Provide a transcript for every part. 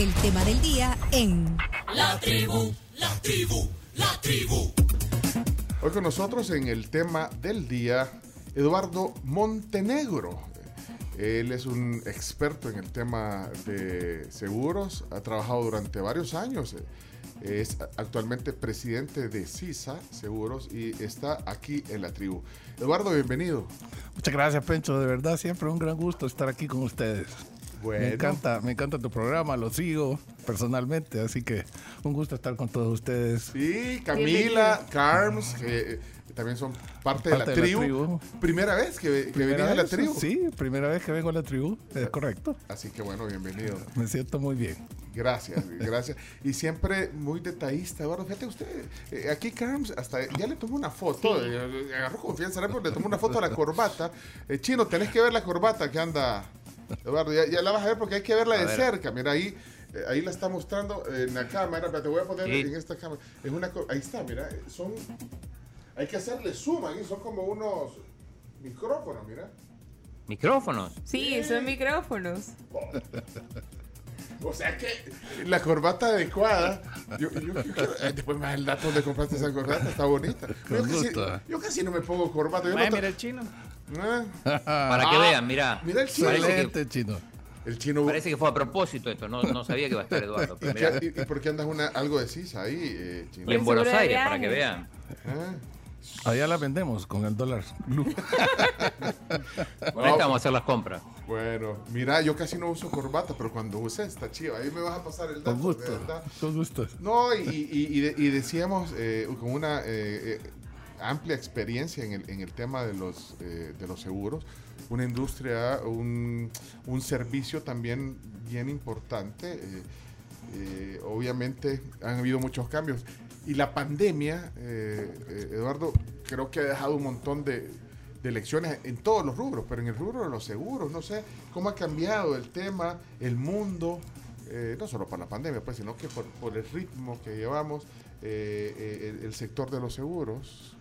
el tema del día en La tribu, la tribu, la tribu. Hoy con nosotros en el tema del día, Eduardo Montenegro. Él es un experto en el tema de seguros, ha trabajado durante varios años, es actualmente presidente de CISA Seguros y está aquí en la tribu. Eduardo, bienvenido. Muchas gracias, Pencho. De verdad, siempre un gran gusto estar aquí con ustedes. Bueno. Me encanta, me encanta tu programa, lo sigo personalmente, así que un gusto estar con todos ustedes. Sí, Camila, Carms, que eh, también son parte, de, la, tribu. Primera vez que, que venís a la tribu. Sí, primera vez que vengo a la tribu, es correcto. Así que bueno, bienvenido. Me siento muy bien. Gracias, gracias. Y siempre muy detallista, Eduardo. Fíjate usted, eh, aquí Carms hasta ya le tomó una foto, eh, agarró confianza, le tomó una foto a la corbata. Eh, Chino, tenés que ver la corbata que anda, Eduardo, ya, ya la vas a ver porque hay que verla de cerca. Mira, ahí eh, ahí la está mostrando en la cámara, pero te voy a poner Sí. en esta cámara. Es una, ahí está, mira, eh, son, hay que hacerle zoom ahí, son como unos micrófonos, mira. Micrófonos. Sí, son micrófonos. O sea que la corbata adecuada. Yo, yo- yo quiero- eh, después me da el dato donde compraste esa corbata, está bonita. Yo casi, yo casi no me pongo corbata. Yo no mira el chino. Ah, Para que vean, mira. mira el chino. Parece que, Excelente, chino. El chino. parece que fue a propósito esto. No, no sabía que iba a estar Eduardo. ¿Y, pero mira. qué- y- y por qué andas una, algo de sisa ahí, eh, chino? Y en Buenos seguro de Aires, para que vean. Ah. Allá la vendemos con el dólar. esta vamos a hacer las compras. Bueno, mira, yo casi no uso corbata, pero cuando use está chiva. Ahí me vas a pasar el dato. Con gusto, con gusto. No, y, y- y de- y decíamos eh, con una eh, eh, amplia experiencia en el, en el tema de los, eh, de los seguros, una industria, un, un servicio también bien importante. eh, eh, obviamente han habido muchos cambios. Y la pandemia, eh, eh, Eduardo, creo que ha dejado un montón de, de lecciones en todos los rubros, pero en el rubro de los seguros, no sé cómo ha cambiado el tema, el mundo, eh, no solo por la pandemia, pues, sino que por, por el ritmo que llevamos, eh, eh, el, el sector de los seguros.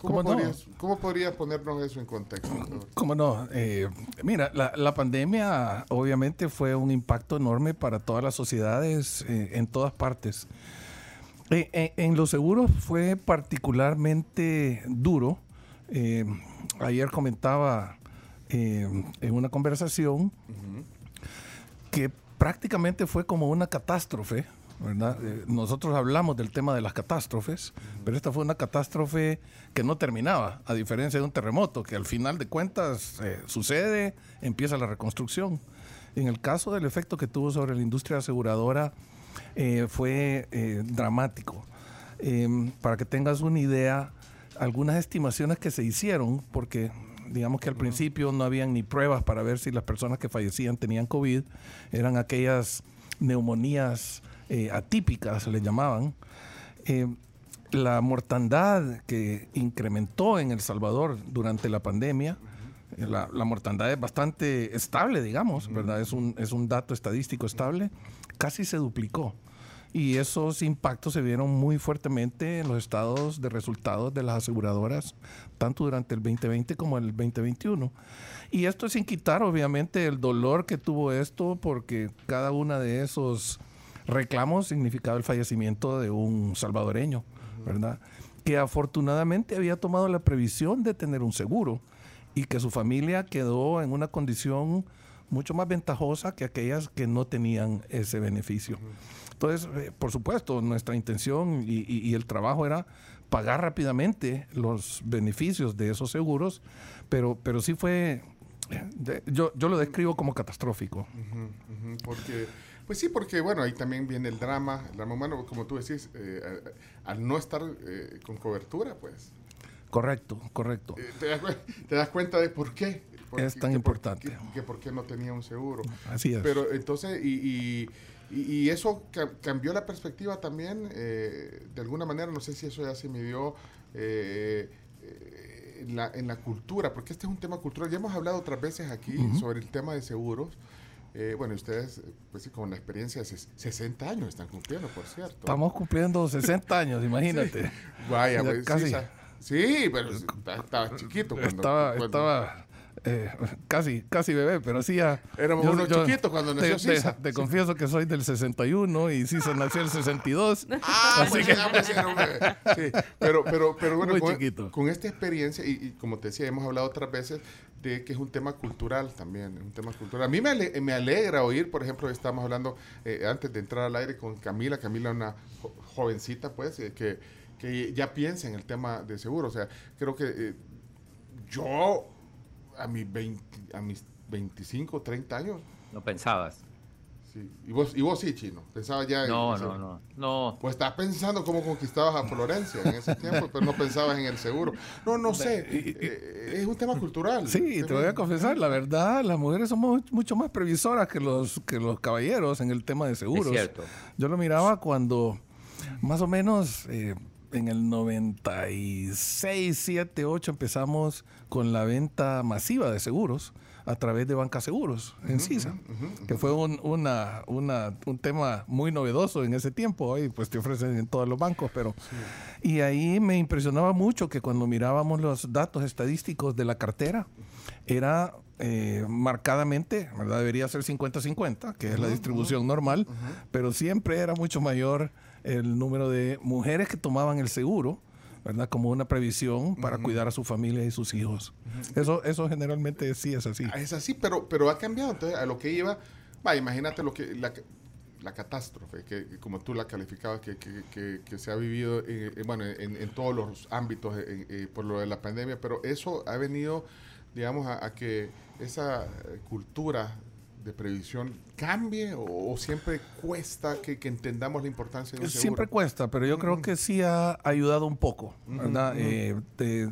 ¿Cómo, ¿Cómo no? podrías, ¿Cómo podrías ponernos eso en contexto? ¿Cómo no? Eh, mira, la, la pandemia obviamente fue un impacto enorme para todas las sociedades eh, en todas partes. Eh, en los seguros fue particularmente duro. Ayer comentaba en una conversación que prácticamente fue como una catástrofe, ¿verdad? Eh, nosotros hablamos del tema de las catástrofes, pero esta fue una catástrofe que no terminaba, a diferencia de un terremoto, que al final de cuentas eh, sucede, empieza la reconstrucción. En el caso del efecto que tuvo sobre la industria aseguradora, eh, fue eh, dramático. Eh, para que tengas una idea, algunas estimaciones que se hicieron, porque digamos que al principio no habían ni pruebas para ver si las personas que fallecían tenían COVID, eran aquellas neumonías eh, atípicas, se les llamaban. Eh, la mortandad que incrementó en El Salvador durante la pandemia, eh, la, la mortandad es bastante estable, digamos, ¿verdad? Es un, es un dato estadístico estable, casi se duplicó. Y esos impactos se vieron muy fuertemente en los estados de resultados de las aseguradoras, tanto durante el 2020 como el 2021. Y esto sin quitar, obviamente, el dolor que tuvo esto, porque cada uno de esos reclamos significaba el fallecimiento de un salvadoreño, ¿verdad? Que afortunadamente había tomado la previsión de tener un seguro y que su familia quedó en una condición mucho más ventajosa que aquellas que no tenían ese beneficio. Entonces, eh, por supuesto, nuestra intención y, y- y el trabajo era pagar rápidamente los beneficios de esos seguros, pero, pero sí fue, eh, yo, yo lo describo como catastrófico. Porque, pues sí, porque bueno, ahí también viene el drama, el drama humano, como tú decís, eh, al, no estar eh, con cobertura, pues, Correcto, correcto. eh, te, das, cu- te das cuenta de por qué. por Es tan que por- importante. que, que por qué no tenía un seguro. Así es. Pero entonces, y, y- eso ca- cambió la perspectiva también, eh, de alguna manera, no sé si eso ya se midió en, la, en la cultura, porque este es un tema cultural. Ya hemos hablado otras veces aquí sobre el tema de seguros. Eh, bueno, ustedes, pues sí, con la experiencia de ses- 60 años están cumpliendo, por cierto. Estamos cumpliendo 60 años, imagínate. Vaya, Ya pues, casi. sí, sí, pero estaba, estaba chiquito. Cuando, estaba, cuando- estaba eh, casi, casi bebé, pero sí ya. Éramos unos chiquitos cuando nació te, Sisa. Te, te confieso que soy del 61 y Sisa nació en el 62. Ah, Así pues, que- era un bebé. Sí, pero, pero, pero bueno, Muy con, chiquito. con esta experiencia, y, y como te decía, hemos hablado otras veces de que es un tema cultural también, un tema cultural. A mí me, ale- me alegra oír, por ejemplo, estábamos hablando eh, antes de entrar al aire con Camila, Camila una jo- jovencita, pues, eh, que, que ya piensa en el tema de seguro. O sea, creo que yo a, mis 20 a mis 25, 30 años, No pensabas. sí. Y vos, y vos sí, Chino, pensabas ya en- No, en no, no. No. pues estás pensando cómo conquistabas a Florencia en ese tiempo, pero no pensabas en el seguro. No, no sé. eh, es un tema cultural. Sí, te voy a confesar, la verdad, las mujeres somos mucho más previsoras que los, que los caballeros en el tema de seguros. Es cierto. Yo lo miraba cuando, más o menos, eh, en el 96, 7, 8 empezamos con la venta masiva de seguros a través de Banca Seguros en CISA, que fue un, una, una- un tema muy novedoso en ese tiempo. Hoy pues te ofrecen en todos los bancos, pero... Y ahí me impresionaba mucho que cuando mirábamos los datos estadísticos de la cartera, era eh, marcadamente, ¿verdad? Debería ser 50-50, que es la distribución normal, pero siempre era mucho mayor el número de mujeres que tomaban el seguro, ¿verdad? Como una previsión para cuidar a su familia y sus hijos. Eso, eso generalmente sí es así. Ah, Es así, pero, pero ha cambiado. Entonces, a lo que iba, va, imagínate lo que la, la catástrofe, que como tú la calificabas, que, que, que- que se ha vivido eh, eh, bueno, en, en todos los ámbitos eh, eh, por lo de la pandemia, pero eso ha venido, digamos, a, a que esa eh, cultura de previsión cambie o, o siempre cuesta que, que entendamos la importancia de un seguro? Siempre cuesta, pero yo creo que sí ha ayudado un poco, ¿verdad? Eh,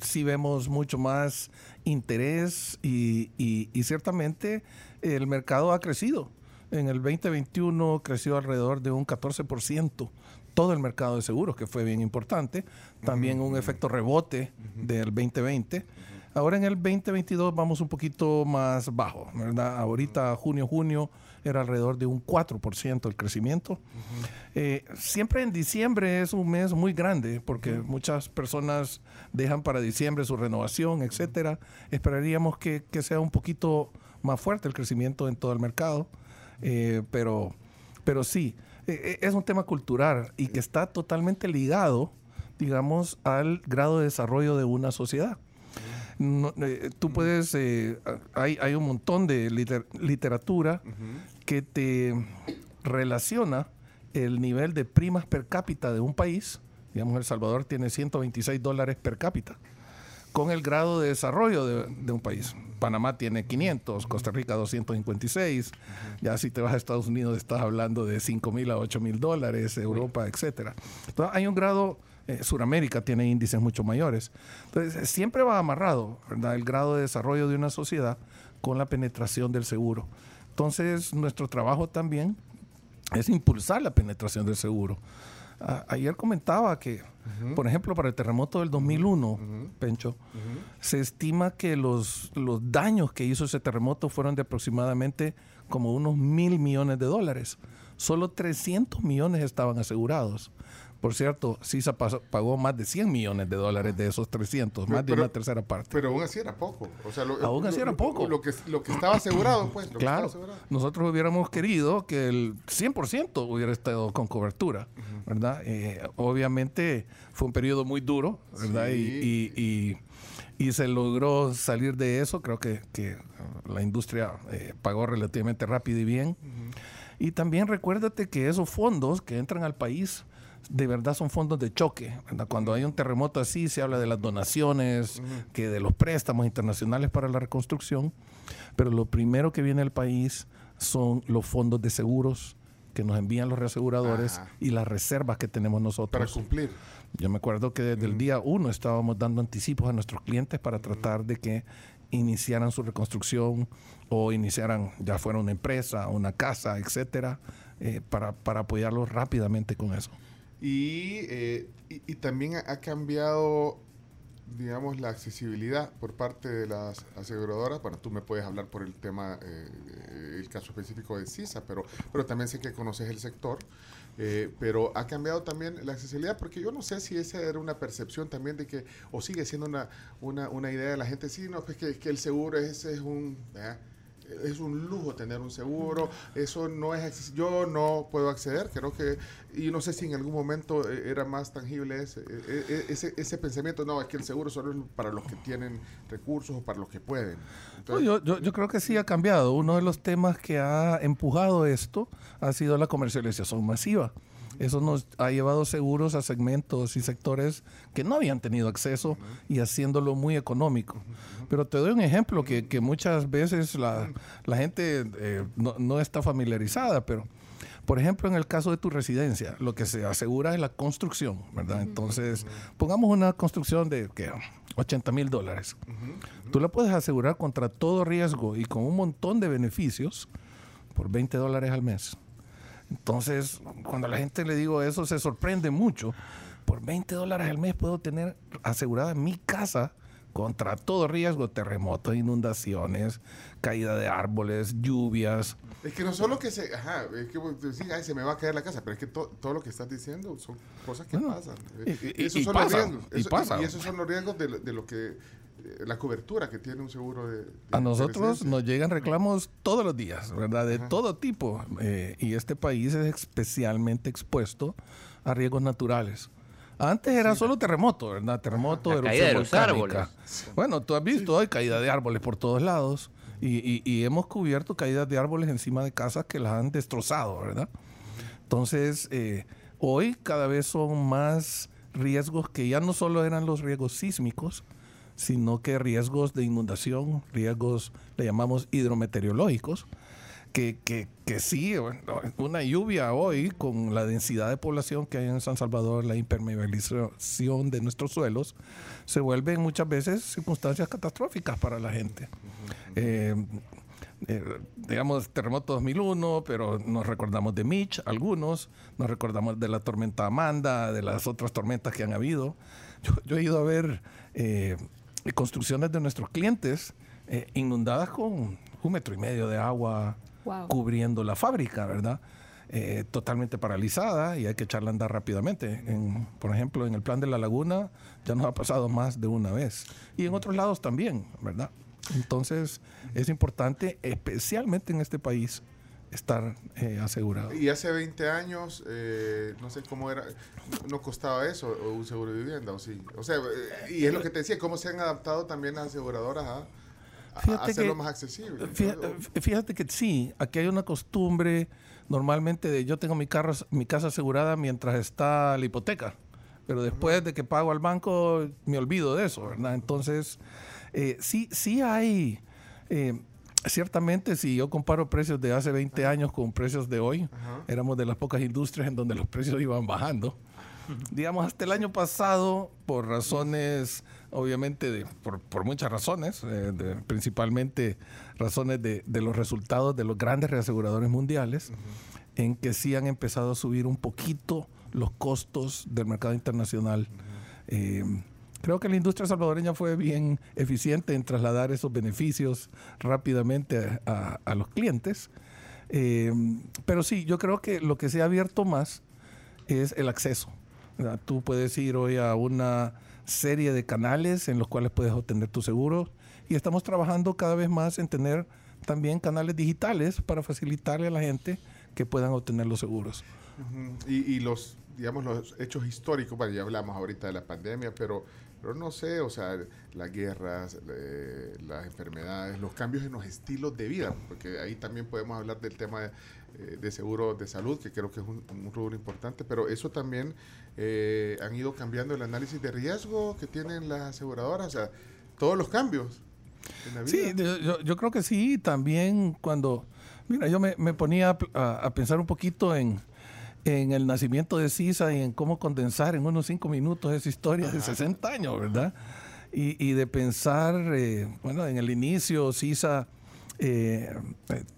sí vemos mucho más interés y, y- y ciertamente el mercado ha crecido. En el 2021 creció alrededor de un 14% todo el mercado de seguros, que fue bien importante. También un efecto rebote del 2020. Ahora en el 2022 vamos un poquito más bajo, ¿verdad? Ahorita junio, junio era alrededor de un 4% el crecimiento. Eh, siempre en diciembre es un mes muy grande porque muchas personas dejan para diciembre su renovación, etcétera. Esperaríamos que, que sea un poquito más fuerte el crecimiento en todo el mercado, eh, pero, pero sí, eh, eh, es un tema cultural y que está totalmente ligado, digamos, al grado de desarrollo de una sociedad. No, eh, tú puedes, eh, hay, hay un montón de liter- literatura que te relaciona el nivel de primas per cápita de un país. Digamos, El Salvador tiene 126 dólares per cápita con el grado de desarrollo de, de un país. Panamá tiene 500, Costa Rica 256. Ya si te vas a Estados Unidos estás hablando de 5 mil a 8 mil dólares, Europa, etcétera. Entonces hay un grado, eh, Suramérica tiene índices mucho mayores. Entonces eh, siempre va amarrado, ¿verdad? El grado de desarrollo de una sociedad con la penetración del seguro. Entonces nuestro trabajo también es impulsar la penetración del seguro. A- ayer comentaba que, por ejemplo, para el terremoto del 2001, Pencho, se estima que los, los daños que hizo ese terremoto fueron de aproximadamente como unos mil millones de dólares. Solo 300 millones estaban asegurados. Por cierto, CISA pasó- pagó más de 100 millones de dólares de esos 300, más de Pero- una tercera parte. Pero aún así era poco. O sea, lo- Aún así era poco. Lo, que, lo que estaba asegurado, pues. Lo Claro, asegurado. nosotros hubiéramos querido que el 100% hubiera estado con cobertura, ¿verdad? Eh, obviamente fue un periodo muy duro, ¿verdad? Y- Sí. Y, y- y se logró salir de eso, creo que, que la industria eh, pagó relativamente rápido y bien. Y también recuérdate que esos fondos que entran al país de verdad son fondos de choque. ¿verdad? Cuando hay un terremoto así, se habla de las donaciones, que de los préstamos internacionales para la reconstrucción, pero lo primero que viene al país son los fondos de seguros que nos envían los reaseguradores Ajá. y las reservas que tenemos Para nosotros. cumplir. Yo me acuerdo que desde el día uno estábamos dando anticipos a nuestros clientes para tratar de que iniciaran su reconstrucción o iniciaran, ya fuera una empresa, una casa, etcétera, eh, para, para apoyarlos rápidamente con eso. Y, eh, y, y también ha, cambiado digamos, la accesibilidad por parte de las aseguradoras. Bueno, tú me puedes hablar por el tema, eh, eh, el caso específico de CISA, pero, pero también sé que conoces el sector. Eh, pero ha cambiado también la accesibilidad, porque yo no sé si esa era una percepción también de que, o sigue siendo una, una, una idea de la gente, sí, no, pues que, que el seguro ese es un es un lujo tener un seguro, eso no es yo no puedo acceder, creo que, y no sé si en algún momento eh, era más tangible ese, e, e, ese, ese, pensamiento, no, es que el seguro solo es para los que tienen recursos o para los que pueden. yo, yo, yo, creo que sí ha cambiado. Uno de los temas que ha empujado esto ha sido la comercialización masiva. Eso nos ha llevado seguros a segmentos y sectores que no habían tenido acceso y haciéndolo muy económico. Pero te doy un ejemplo que, que muchas veces la, la gente eh, no, no, está familiarizada, pero por ejemplo en el caso de tu residencia, lo que se asegura es la construcción, ¿verdad? Entonces, pongamos una construcción de ¿qué? 80 mil dólares. Tú la puedes asegurar contra todo riesgo y con un montón de beneficios por 20 dólares al mes. Entonces, cuando a la gente le digo eso, se sorprende mucho. Por 20 dólares al mes puedo tener asegurada mi casa contra todo riesgo, terremotos, inundaciones, caída de árboles, lluvias. Es que no solo que se, ajá, es que decir, ay, se me va a caer la casa, pero es que todo lo que estás diciendo son cosas que pasan. Y, esos son los riesgos. y, esos son los riesgos de, de lo que eh, la cobertura que tiene un seguro de... a nosotros nos llegan reclamos todos los días, ¿verdad? De todo tipo. Eh, y este país es especialmente expuesto a riesgos naturales. Antes era solo terremoto, ¿verdad? Terremoto, erupción caída de los árboles. Bueno, tú has visto, hay caída de árboles por todos lados. Y, y, hemos cubierto caídas de árboles encima de casas que las han destrozado, ¿verdad? Entonces, eh, hoy cada vez son más riesgos que ya no solo eran los riesgos sísmicos, sino que riesgos de inundación, riesgos, le llamamos hidrometeorológicos, que, que, que sí, una lluvia hoy con la densidad de población que hay en San Salvador, la impermeabilización de nuestros suelos, se vuelven muchas veces circunstancias catastróficas para la gente. Eh, eh, digamos, terremoto 2001, pero nos recordamos de Mitch, algunos, nos recordamos de la tormenta Amanda, de las otras tormentas que han habido. Yo, he ido a ver eh, construcciones de nuestros clientes eh, inundadas con un metro y medio de agua cubriendo la fábrica, ¿verdad? Eh, totalmente paralizada y hay que echarla a andar rápidamente. por ejemplo, en el plan de la laguna ya nos ha pasado más de una vez. Y en otros lados también, ¿verdad? Entonces es importante, especialmente en este país, estar eh, asegurado. Y hace 20 años, eh, no sé cómo era, no costaba eso, un seguro de vivienda, o sí. O sea, eh, y es lo que te decía, cómo se han adaptado también las aseguradoras a, hacerlo más accesible. Fíjate, que sí, aquí hay una costumbre normalmente de yo tengo mi, carro, mi casa asegurada mientras está la hipoteca, pero después de que pago al banco me olvido de eso, ¿verdad? Entonces, sí, sí hay ciertamente, si yo comparo precios de hace 20 años con precios de hoy, éramos de las pocas industrias en donde los precios iban bajando. Digamos, hasta el año pasado, por razones, obviamente, de, por, muchas razones, eh, principalmente razones de, los resultados de los grandes reaseguradores mundiales, en que sí han empezado a subir un poquito los costos del mercado internacional. Creo que la industria salvadoreña fue bien eficiente en trasladar esos beneficios rápidamente a, los clientes. Eh, pero sí, yo creo que lo que se ha abierto más es el acceso. Tú puedes ir hoy a una serie de canales en los cuales puedes obtener tu seguro y estamos trabajando cada vez más en tener también canales digitales para facilitarle a la gente que puedan obtener los seguros. y, y, los, digamos, los hechos históricos, bueno, ya hablamos ahorita de la pandemia, pero pero no sé, o sea, las guerras, eh, las enfermedades, los cambios en los estilos de vida, porque ahí también podemos hablar del tema de, eh, seguro de salud, que creo que es un, un rubro importante, pero eso también eh, han ido cambiando el análisis de riesgo que tienen las aseguradoras, o sea, todos los cambios. En la vida. Sí, yo, creo que sí, también cuando, mira, yo me, ponía a pensar un poquito en en el nacimiento de Sisa y en cómo condensar en unos cinco minutos esa historia de 60 años, ¿verdad? Y, de pensar, eh, bueno, en el inicio Sisa eh,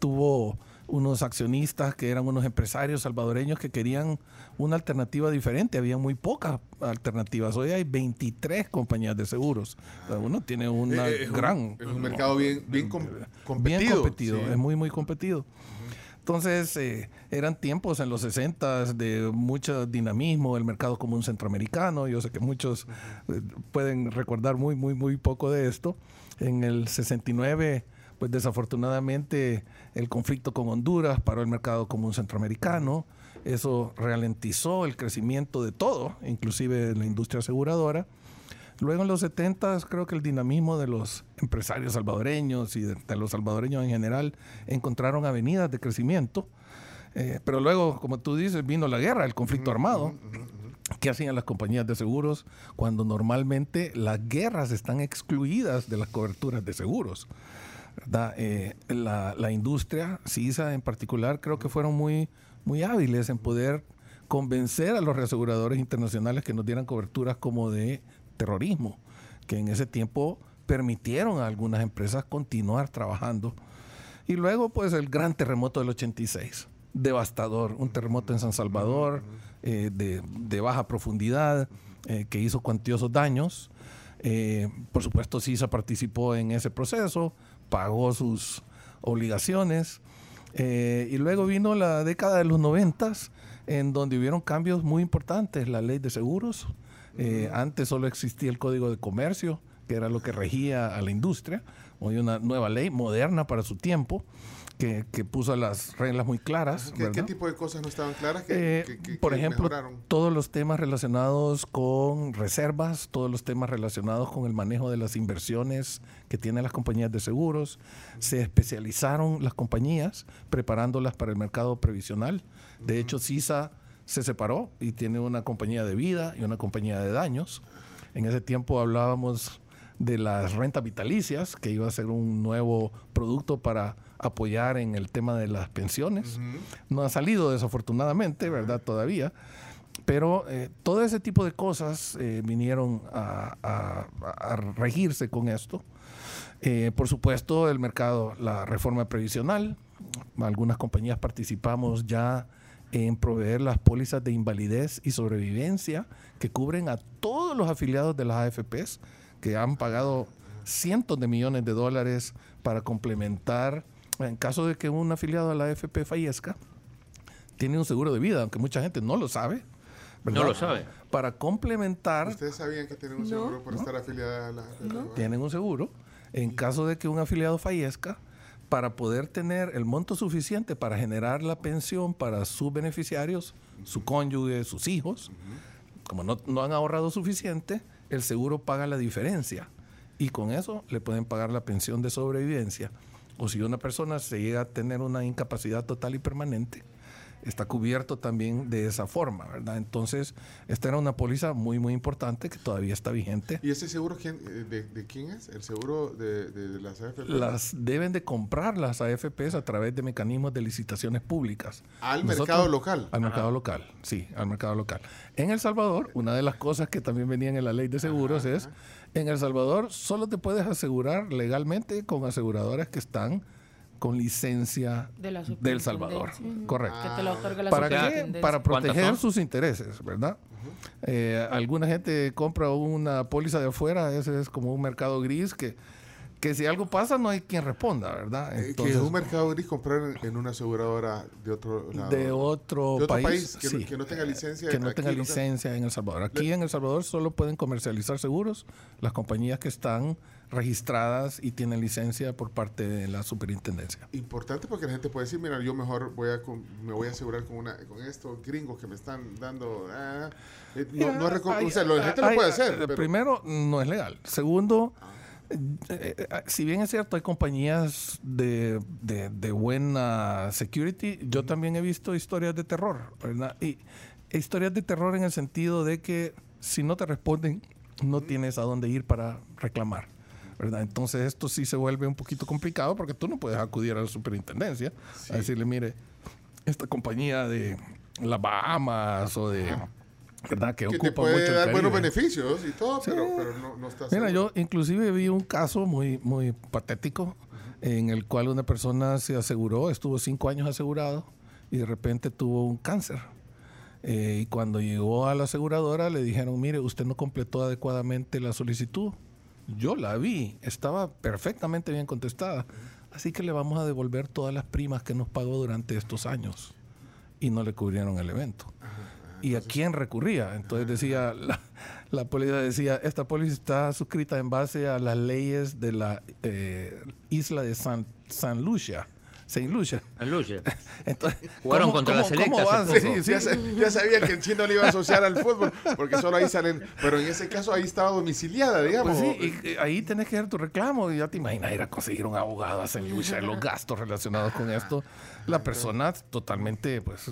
tuvo unos accionistas que eran unos empresarios salvadoreños que querían una alternativa diferente. Había muy pocas alternativas. Hoy hay 23 compañías de seguros. Uno tiene una Eh, es un- gran... es un mercado bien, bien com- competido. Bien competido, sí. es muy, muy competido. Entonces, eh, eran tiempos en los 60 de mucho dinamismo, el mercado común centroamericano. Yo sé que muchos eh, pueden recordar muy, muy, muy poco de esto. En el 69, pues desafortunadamente el conflicto con Honduras paró el mercado común centroamericano. Eso ralentizó el crecimiento de todo, inclusive la industria aseguradora. Luego en los 70 creo que el dinamismo de los empresarios salvadoreños y de, de los salvadoreños en general encontraron avenidas de crecimiento. Eh, pero luego, como tú dices, vino la guerra, el conflicto armado. ¿Qué hacían las compañías de seguros cuando normalmente las guerras están excluidas de las coberturas de seguros? Eh, la, la industria, CISA en particular, creo que fueron muy, muy hábiles en poder convencer a los reaseguradores internacionales que nos dieran coberturas como de terrorismo, que en ese tiempo permitieron a algunas empresas continuar trabajando. Y luego, pues, el gran terremoto del 86, devastador, un terremoto en San Salvador eh, de, de baja profundidad eh, que hizo cuantiosos daños. Eh, por supuesto, CISA participó en ese proceso, pagó sus obligaciones. Y luego vino la década de los noventas, en donde hubieron cambios muy importantes. La ley de seguros, eh, antes solo existía el Código de Comercio, que era lo que regía a la industria. Hoy una nueva ley moderna para su tiempo, que, que puso las reglas muy claras. ¿Qué, tipo de cosas no estaban claras? que- Eh, que- por ejemplo, mejoraron? todos los temas relacionados con reservas, todos los temas relacionados con el manejo de las inversiones que tienen las compañías de seguros. Se especializaron las compañías preparándolas para el mercado previsional. De hecho, CISA se separó y tiene una compañía de vida y una compañía de daños. En ese tiempo hablábamos de las rentas vitalicias, que iba a ser un nuevo producto para apoyar en el tema de las pensiones. No ha salido desafortunadamente, ¿verdad? Todavía. Pero eh, todo ese tipo de cosas eh, vinieron a, a- a regirse con esto. Eh, por supuesto, el mercado, la reforma previsional. Algunas compañías participamos ya en proveer las pólizas de invalidez y sobrevivencia que cubren a todos los afiliados de las AFPs que han pagado cientos de millones de dólares para complementar, en caso de que un afiliado a la AFP fallezca, tiene un seguro de vida, aunque mucha gente no lo sabe. ¿verdad? No lo sabe. Para complementar ¿Ustedes sabían que tienen un No. seguro por estar afiliada a la... tienen un seguro en caso de que un afiliado fallezca para poder tener el monto suficiente para generar la pensión para sus beneficiarios, su cónyuge, sus hijos. Como no, no han ahorrado suficiente, el seguro paga la diferencia y con eso le pueden pagar la pensión de sobrevivencia. O si una persona se llega a tener una incapacidad total y permanente, está cubierto también de esa forma, ¿verdad? Entonces, esta era una póliza muy, muy importante que todavía está vigente. ¿Y ese seguro quién, eh, de, de quién es? ¿El seguro de, de- de las AFP? las deben de comprar las AFPs a través de mecanismos de licitaciones públicas. Al Nosotros- mercado local. Al mercado local, sí, al mercado local. En El Salvador, una de las cosas que también venían en la ley de seguros es, en El Salvador solo te puedes asegurar legalmente con aseguradoras que están con licencia De la del Salvador. Correcto. Que te lo otorga la ¿Para qué? Para ¿Cuántas proteger sus intereses, ¿verdad? Eh, alguna gente compra una póliza de afuera, ese es como un mercado gris que, que si algo pasa no hay quien responda, ¿verdad? Eh, Entonces, que es un mercado gris comprar en, una aseguradora de otro lado. de otro, De otro país, país, que no- que no tenga licencia que no aquí tenga local. licencia en El Salvador. Aquí en El Salvador solo pueden comercializar seguros las compañías que están registradas y tienen licencia por parte de la superintendencia. Importante porque la gente puede decir, mira, yo mejor voy a me voy a asegurar con una con estos gringos que me están dando... ah". Eh, no, no es reco- Hay- o sea, lo- la gente lo hay- puede hacer. eh, pero- Ah. Primero, no es legal. Segundo, eh, si bien es cierto, hay compañías de, de- de buena security, yo también he visto historias de terror, ¿verdad? Y historias de terror en el sentido de que si no te responden, no tienes a dónde ir para reclamar. ¿verdad? Entonces esto sí se vuelve un poquito complicado porque tú no puedes acudir a la superintendencia a decirle, mire, esta compañía de las Bahamas o de... ¿verdad? Que, que ocupa te puede mucho dar buenos beneficios y todo, pero, pero no, no está Mira, seguro. yo inclusive vi un caso muy, muy patético en el cual una persona se aseguró, estuvo cinco años asegurado y de repente tuvo un cáncer. Eh, y cuando llegó a la aseguradora le dijeron, mire, usted no completó adecuadamente la solicitud. Yo la vi, estaba perfectamente bien contestada. Así que le vamos a devolver todas las primas que nos pagó durante estos años. Y no le cubrieron el evento. ¿Y a quién recurría? Entonces decía, la, la póliza decía, esta póliza está suscrita en base a las leyes de la eh, isla de San, San Lucia. Saint Lucia. San Lucia. Entonces, Jugaron ¿cómo- contra la cómo- selecta cómo hace van? poco. Sí, sí. Ya, sa- ya sabía que el chino le iba a asociar al fútbol, porque solo ahí salen. Pero en ese caso ahí estaba domiciliada, digamos. Pues sí, y, y ahí tenés que hacer tu reclamo y ya te imaginas ir a conseguir un abogado a Saint Lucia, los gastos relacionados con esto. La persona totalmente, pues,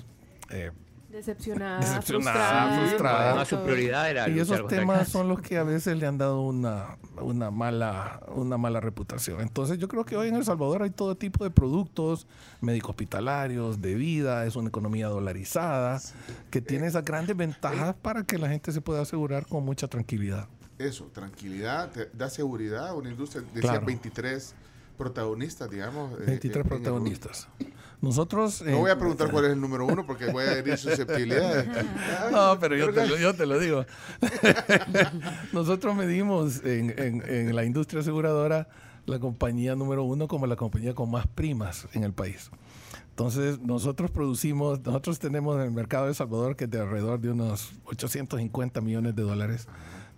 eh, Decepcionada, Decepcionada, frustrada. frustrada. Además, su prioridad era y esos temas son los que a veces le han dado una, una, mala, una mala reputación. Entonces yo creo que hoy en El Salvador hay todo tipo de productos médico hospitalarios, de vida, es una economía dolarizada, que tiene esas grandes ventajas para que la gente se pueda asegurar con mucha tranquilidad. Eso, tranquilidad, te da seguridad a una industria. Decía Claro. 23 protagonistas, digamos. eh, 23 en- en el protagonistas. Nosotros... No voy eh, a preguntar cuál es el número uno porque voy a herir susceptibilidades. No, pero yo te, lo, yo te lo digo. Nosotros medimos en, en- en la industria aseguradora la compañía número uno como la compañía con más primas en el país. Entonces, nosotros producimos, nosotros tenemos en el mercado de El Salvador que es de alrededor de unos 850 millones de dólares.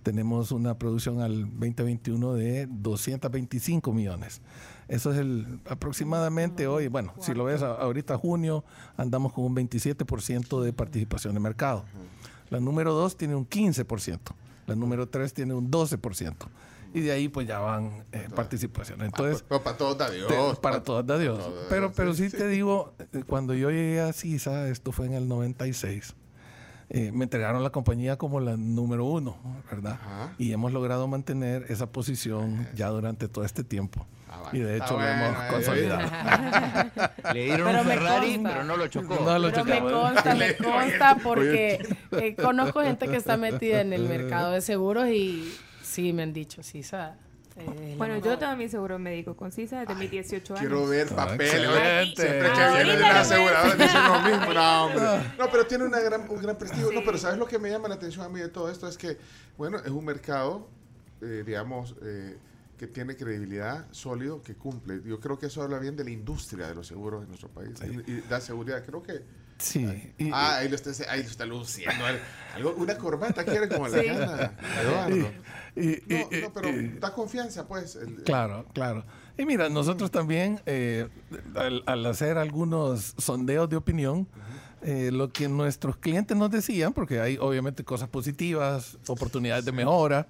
Tenemos una producción al 2021 de 225 millones. Eso es el aproximadamente hoy, bueno, si lo ves ahorita junio, andamos con un 27% de participación de mercado. La número 2 tiene un 15%, la número 3 tiene un 12%. Y de ahí pues ya van eh, participaciones. Entonces, Pero para todos da Dios. te- para todas da Dios. Pero, pero sí, sí, sí. te digo, eh, cuando yo llegué a CISA, esto fue en el 96, eh, me entregaron la compañía como la número uno, ¿verdad? Ajá. Y hemos logrado mantener esa posición ya durante todo este tiempo. Ah. Y de hecho lo hemos eh, consolidado. Le dieron Pero un Ferrari, pero no lo chocó. No lo Pero me consta, me consta porque eh, conozco gente que está metida en el mercado de seguros y sí me han dicho, sí, eh, la Bueno, yo tengo mi seguro médico con CISA desde mis 18 años. Quiero ver papeles. Siempre que Ahorita viene de lo una voy a aseguradora dicen lo mismo. No, hombre. No, pero tiene una gran, un gran prestigio. No, pero ¿sabes lo que me llama la atención a mí de todo esto? Es que, bueno, es un mercado, eh, digamos, eh, que tiene credibilidad, sólido, que cumple. Yo creo que eso habla bien de la industria de los seguros en nuestro país. Y, y da seguridad. Creo que... Sí. y- Ah, ahí lo está, ahí lo está luciendo. Algo, una corbata quiere como la gana, Eduardo. y- y- No, y- no, pero y- da confianza, pues. el- Claro, claro. Y mira, nosotros también, eh, al, al hacer algunos sondeos de opinión, eh, lo que nuestros clientes nos decían, porque hay obviamente cosas positivas, oportunidades de mejora,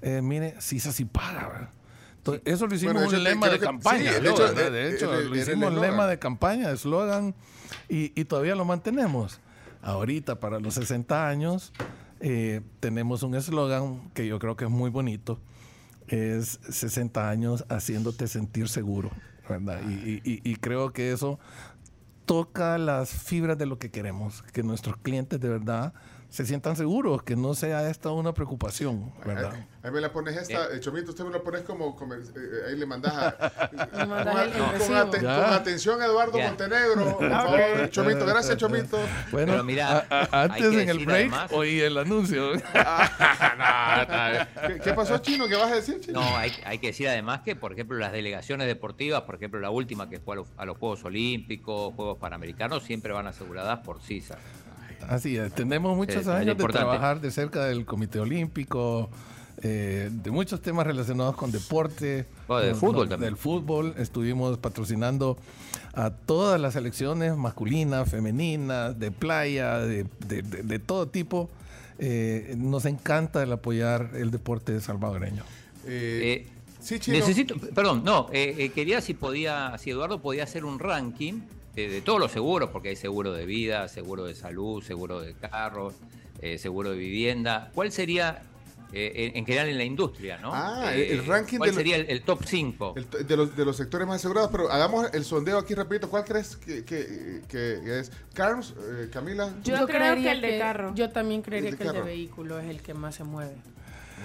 eh, mire, CISA sí paga, ¿verdad? Entonces, eso lo hicimos Bueno, un lema de campaña, sí, de hecho, lo hicimos eslogan. lema de campaña, eslogan, y, y todavía lo mantenemos. Ahorita, para los 60 años, eh, tenemos un eslogan que yo creo que es muy bonito, es 60 años haciéndote sentir seguro, ¿verdad? Y- y- y creo que eso toca las fibras de lo que queremos, que nuestros clientes de verdad se sientan seguros, que no sea esta una preocupación, ¿verdad? Ahí, ahí me la pones esta, eh, Chomito, usted me lo pones como, como, eh, eh, ahí le mandas a, Le mandas con, el- con aten- Ya. con atención a Eduardo Ya. Montenegro, por favor, Chomito, gracias Chomito. Bueno, Pero mira, a- a- antes en el break además- oí el anuncio. ¿Qué, qué pasó, Chino? ¿Qué vas a decir, Chino? No, hay, hay que decir además que, por ejemplo, las delegaciones deportivas, por ejemplo, la última que fue a los, a los Juegos Olímpicos, Juegos Panamericanos, siempre van aseguradas por CISA. Así es, tenemos muchos años de trabajar de cerca del Comité Olímpico, eh, de muchos temas relacionados con deporte. Oh, de con- fútbol también. Del fútbol, estuvimos patrocinando a todas las selecciones masculinas, femeninas, de playa, de, de- de- de todo tipo. Eh, nos encanta el apoyar el deporte salvadoreño. Eh, Eh, sí, Chino. necesito, perdón, no, eh, eh, quería si podía, si Eduardo podía hacer un ranking de, de todos los seguros, porque hay seguro de vida, seguro de salud, seguro de carro, eh, seguro de vivienda. ¿Cuál sería, eh, en, en general en la industria, no? Ah, Eh, el ranking ¿Cuál de sería el, el top 5? El t- de, los, de los sectores más asegurados, pero hagamos el sondeo aquí rapidito. ¿Cuál crees que, que- que es? Carlos, eh, Camila. Yo creo que el de carro. Yo también creería El que el de vehículo es el que más se mueve.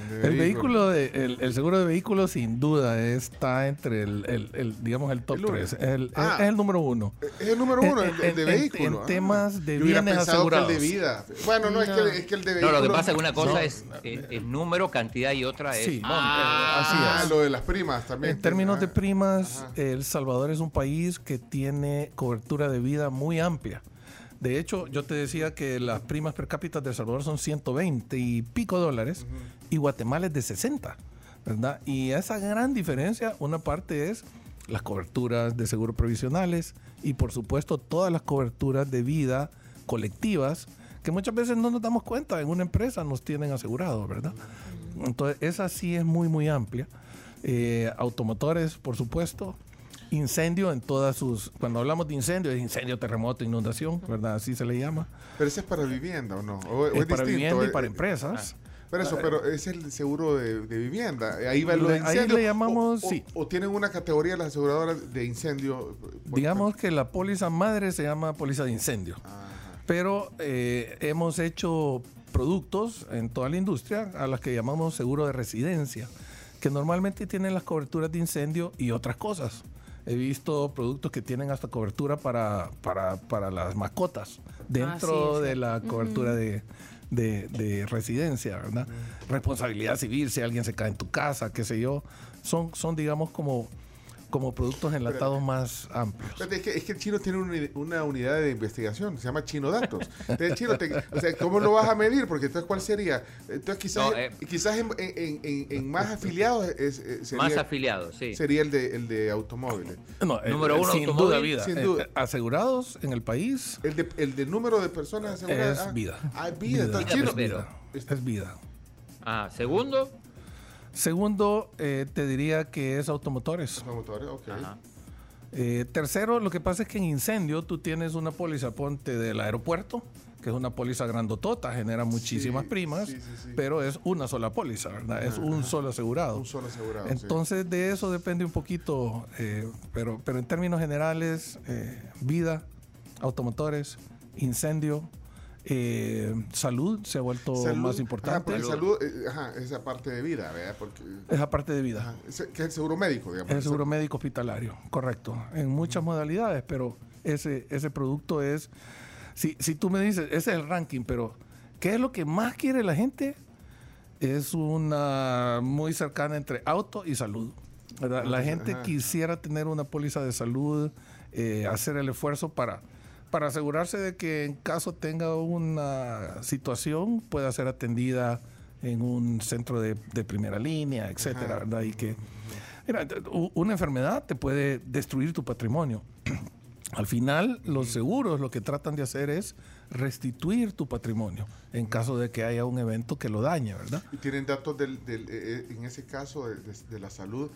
De El vehículo, de, el, el seguro de vehículos sin duda está entre el, el- el, digamos, el top El uno. 3. Es el, Ah. es el número uno. Es el número uno, En- el, el de en- vehículo. en ah. temas de bienes pensado que el de asegurados. vida. Bueno, no, Es, que, es que el de No, vehículo. lo que pasa es que una cosa No. es, es- es número, cantidad y otra es Sí. Ah, así es. lo de las primas también. En términos de Ah. primas, Ajá. El Salvador es un país que tiene cobertura de vida muy amplia. De hecho, yo te decía que las primas per cápita de El Salvador son 120 y pico dólares y Guatemala es de 60, ¿verdad? Y esa gran diferencia, una parte es las coberturas de seguro provisionales y por supuesto todas las coberturas de vida colectivas que muchas veces no nos damos cuenta, en una empresa nos tienen asegurados, ¿verdad? Entonces, esa sí es muy, muy amplia. Eh, automotores, por supuesto. Incendio en todas sus... Cuando hablamos de incendio, es incendio, terremoto, inundación, ¿verdad? Así se le llama. Pero ese es para vivienda, ¿o no? ¿O, Es para distinto? vivienda y Eh, para eh, empresas. Pero eso, pero es el seguro de, de vivienda. Ahí va lo de Le- ahí incendio. le llamamos, o, o- sí. o tienen una categoría las aseguradoras de incendio. Digamos que la póliza madre se llama póliza de incendio. Pero eh, hemos hecho productos en toda la industria a las que llamamos seguro de residencia, que normalmente tienen las coberturas de incendio y otras cosas. He visto productos que tienen hasta cobertura para, para, para las mascotas dentro sí, es de la cobertura de, de- de residencia, ¿verdad? Responsabilidad civil, si alguien se cae en tu casa, qué sé yo. Son, son digamos, como, como productos enlatados más amplios. Es que, es que el chino tiene una, una unidad de investigación, se llama Chino Datos. Entonces, el chino, te- o sea, ¿cómo lo vas a medir? Porque entonces, ¿cuál sería? Entonces, quizás, No, eh. quizás en, en- en- en más afiliados es- eh, sería, Más afiliados, sí. sería el de, el de automóviles. No, el- Número uno, sin automóvil. duda vida. Sin Eh, duda. eh, asegurados en el país El de, el de número de personas aseguradas. es vida. Ah, vida. Entonces, Vida chino, Es vida. Es vida. Ah, segundo. Segundo, eh, te diría que es automotores. Automotores, ok. Ajá. Eh, tercero, lo que pasa es que en incendio tú tienes una póliza, ponte del aeropuerto, que es una póliza grandotota, genera muchísimas Sí, primas, sí, sí, sí. pero es una sola póliza, ¿verdad? Es un solo asegurado. Un solo asegurado. sí. Entonces de eso depende un poquito, eh, pero, pero en términos generales, eh, vida, automotores, incendio, eh, salud se ha vuelto Salud, más Ajá, importante. porque salud, eh, ajá, esa parte de vida, ¿verdad? Porque, Esa parte de vida. ajá, que es el seguro médico, digamos. El seguro médico hospitalario, correcto. En muchas modalidades, pero ese, ese producto es. Si, si tú me dices, ese es el ranking, pero ¿qué es lo que más quiere la gente? Es una muy cercana entre auto y salud. ¿verdad? La gente Ajá. quisiera tener una póliza de salud, eh, hacer el esfuerzo para, para asegurarse de que en caso tenga una situación pueda ser atendida en un centro de, de primera línea, etcétera, Ajá. ¿verdad? Y que Mira, una enfermedad te puede destruir tu patrimonio. Al final, los seguros lo que tratan de hacer es restituir tu patrimonio en caso de que haya un evento que lo dañe, ¿verdad? Y tienen datos del, del, eh, eh, en ese caso de, de- de la salud,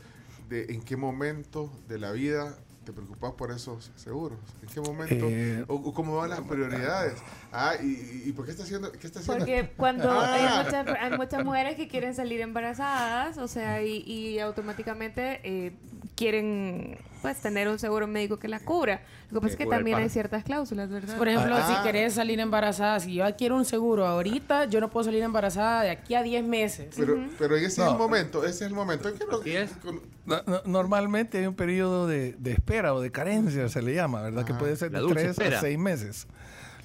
de en qué momento de la vida te preocupas por esos seguros. ¿En qué momento? Eh, o, o cómo van las prioridades? Ah, y, y- y por qué está haciendo? ¿Qué está haciendo? Porque cuando Ah. hay, muchas, hay muchas mujeres que quieren salir embarazadas, o sea, y, y automáticamente eh, quieren pues tener un seguro médico que la cubra. Lo que pasa es que también hay ciertas cláusulas, ¿verdad? Por ejemplo, Ah. si querés salir embarazada, si yo adquiero un seguro ahorita, yo no puedo salir embarazada de aquí a 10 meses. Pero, pero ese es No. el momento, ese es el momento. en que lo- Así es. con- No- no- Normalmente hay un periodo de, de espera o de carencia, se le llama, ¿verdad? Que Ajá. puede ser de dulce tres a espera. seis meses.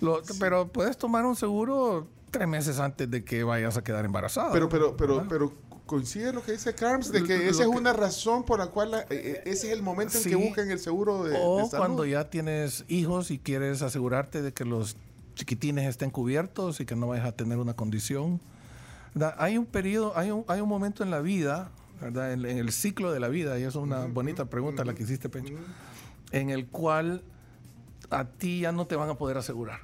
Lo- Pero puedes tomar un seguro tres meses antes de que vayas a quedar embarazada. pero, pero, pero, ¿verdad? pero coincide lo que dice Carms, de que Lo esa es que- una razón por la cual la- eh, eh, ese es el momento en Sí. que buscan el seguro de, O de salud. cuando ya tienes hijos y quieres asegurarte de que los chiquitines estén cubiertos y que no vayas a tener una condición. ¿verdad? Hay un periodo, hay un, hay un momento en la vida, ¿verdad? En, en el ciclo de la vida, y eso es una bonita pregunta la que hiciste, Pencho, en el cual a ti ya no te van a poder asegurar.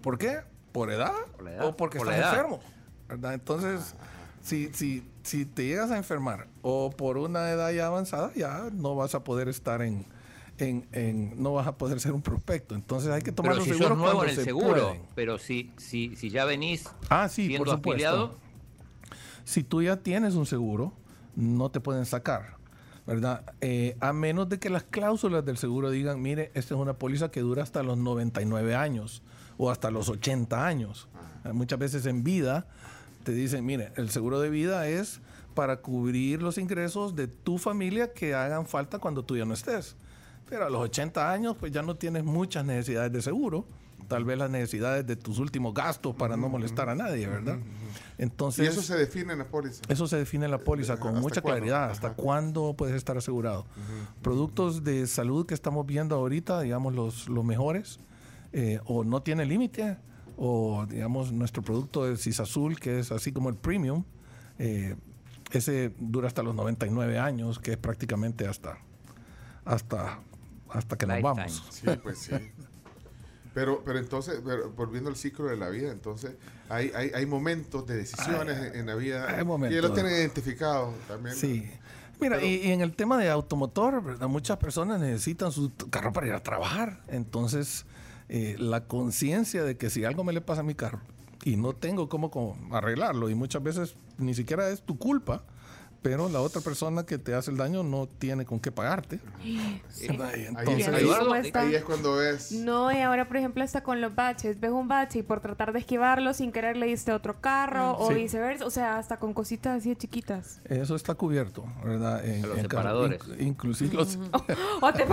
¿Por qué? ¿Por edad? Por edad, ¿O porque por estás edad. enfermo? ¿verdad? Entonces, si, si, si te llegas a enfermar o por una edad ya avanzada, ya no vas a poder estar en, en, en- no vas a poder ser un prospecto. Entonces hay que tomar los si sos seguros nuevo cuando en el se seguro, pueden. pero si, si, si ya venís Ah, sí, siendo por afiliado, Si tú ya tienes un seguro, no te pueden sacar, ¿verdad? Eh, a menos de que las cláusulas del seguro digan, mire, esta es una póliza que dura hasta los 99 años o hasta los 80 años. Muchas veces en vida te dicen, mire, el seguro de vida es para cubrir los ingresos de tu familia que hagan falta cuando tú ya no estés. Pero a los 80 años, pues ya no tienes muchas necesidades de seguro. Tal vez las necesidades de tus últimos gastos para no molestar a nadie, ¿verdad? Entonces, y eso se define en la póliza. Eso se define en la póliza con ¿Hasta mucha cuándo? claridad. ¿Hasta Ajá. cuándo puedes estar asegurado? Productos de salud que estamos viendo ahorita, digamos, los, los mejores, eh, o no tiene límite, o digamos, nuestro producto de Azul, que es así como el premium, eh, ese dura hasta los 99 años, que es prácticamente hasta, hasta, hasta que nos vamos. Sí, pues sí. Pero, pero entonces, pero volviendo al ciclo de la vida, entonces hay, hay, hay momentos de decisiones en, en la vida hay que momentos. ya lo tienen identificado también. Sí. Mira, Pero- y, y en el tema de automotor, ¿verdad? muchas personas necesitan su carro para ir a trabajar. Entonces, eh, la conciencia de que si algo me le pasa a mi carro y no tengo cómo, cómo arreglarlo, y muchas veces ni siquiera es tu culpa, pero la otra persona que te hace el daño no tiene con qué pagarte. Ahí, entonces, ahí- ahí es cuando ves. No, y ahora, por ejemplo, está con los baches. Ves un bache y por tratar de esquivarlo, sin querer le diste otro carro o Sí. viceversa. O sea, hasta con cositas así de chiquitas. eso está cubierto, ¿verdad? En, los en separadores. inc- inclusive los... O te,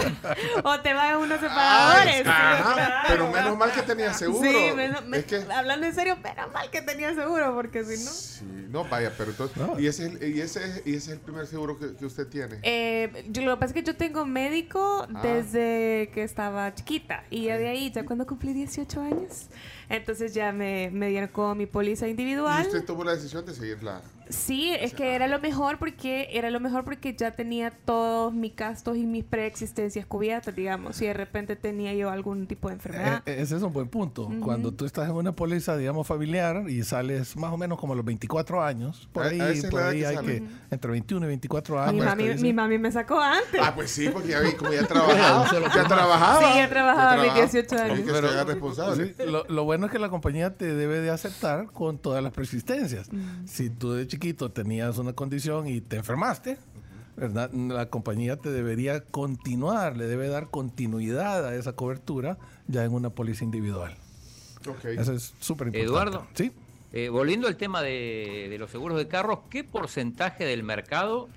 o te van unos separadores. Ajá, pero menos mal que tenía seguro. Sí, menos- me- es que, hablando en serio, menos mal que tenía seguro, porque si no. sí, no, vaya, pero entonces, No. y, ese es el, y, ese es, y ese es el primer seguro que, que usted tiene. Eh, yo- lo que pasa es que yo tengo médico Ah. desde que estaba chiquita. Y ya de ahí, ya cuando cumplí 18 años, entonces ya me, me dieron con mi póliza y individual. usted tomó la decisión de seguirla. Sí, es que era lo mejor porque era lo mejor porque ya tenía todos mis gastos y mis preexistencias cubiertas, digamos. Si de repente tenía yo algún tipo de enfermedad. Eh, ese es un buen punto. Cuando tú estás en una póliza, digamos, familiar y sales más o menos como a los 24 años, por ahí, por ahí que hay sale. que, entre 21 y 24 años. mi, mami, dicen- mi mami me sacó antes. Ah, pues sí, porque ya vi, como ya trabajaba. ya trabajaba. Sí, ya trabajaba a mis trabajaba. 18 años. Hay que Pero- ser responsable. Sí, lo, lo bueno es que la compañía te debe de aceptar con todas las persistencias. Si tú de chiquito tenías una condición y te enfermaste, ¿verdad? La compañía te debería continuar, le debe dar continuidad a esa cobertura ya en una póliza individual. Ok. Eso es súper importante. Eduardo. Sí. Eh, volviendo al tema de, de los seguros de carros, ¿qué porcentaje del mercado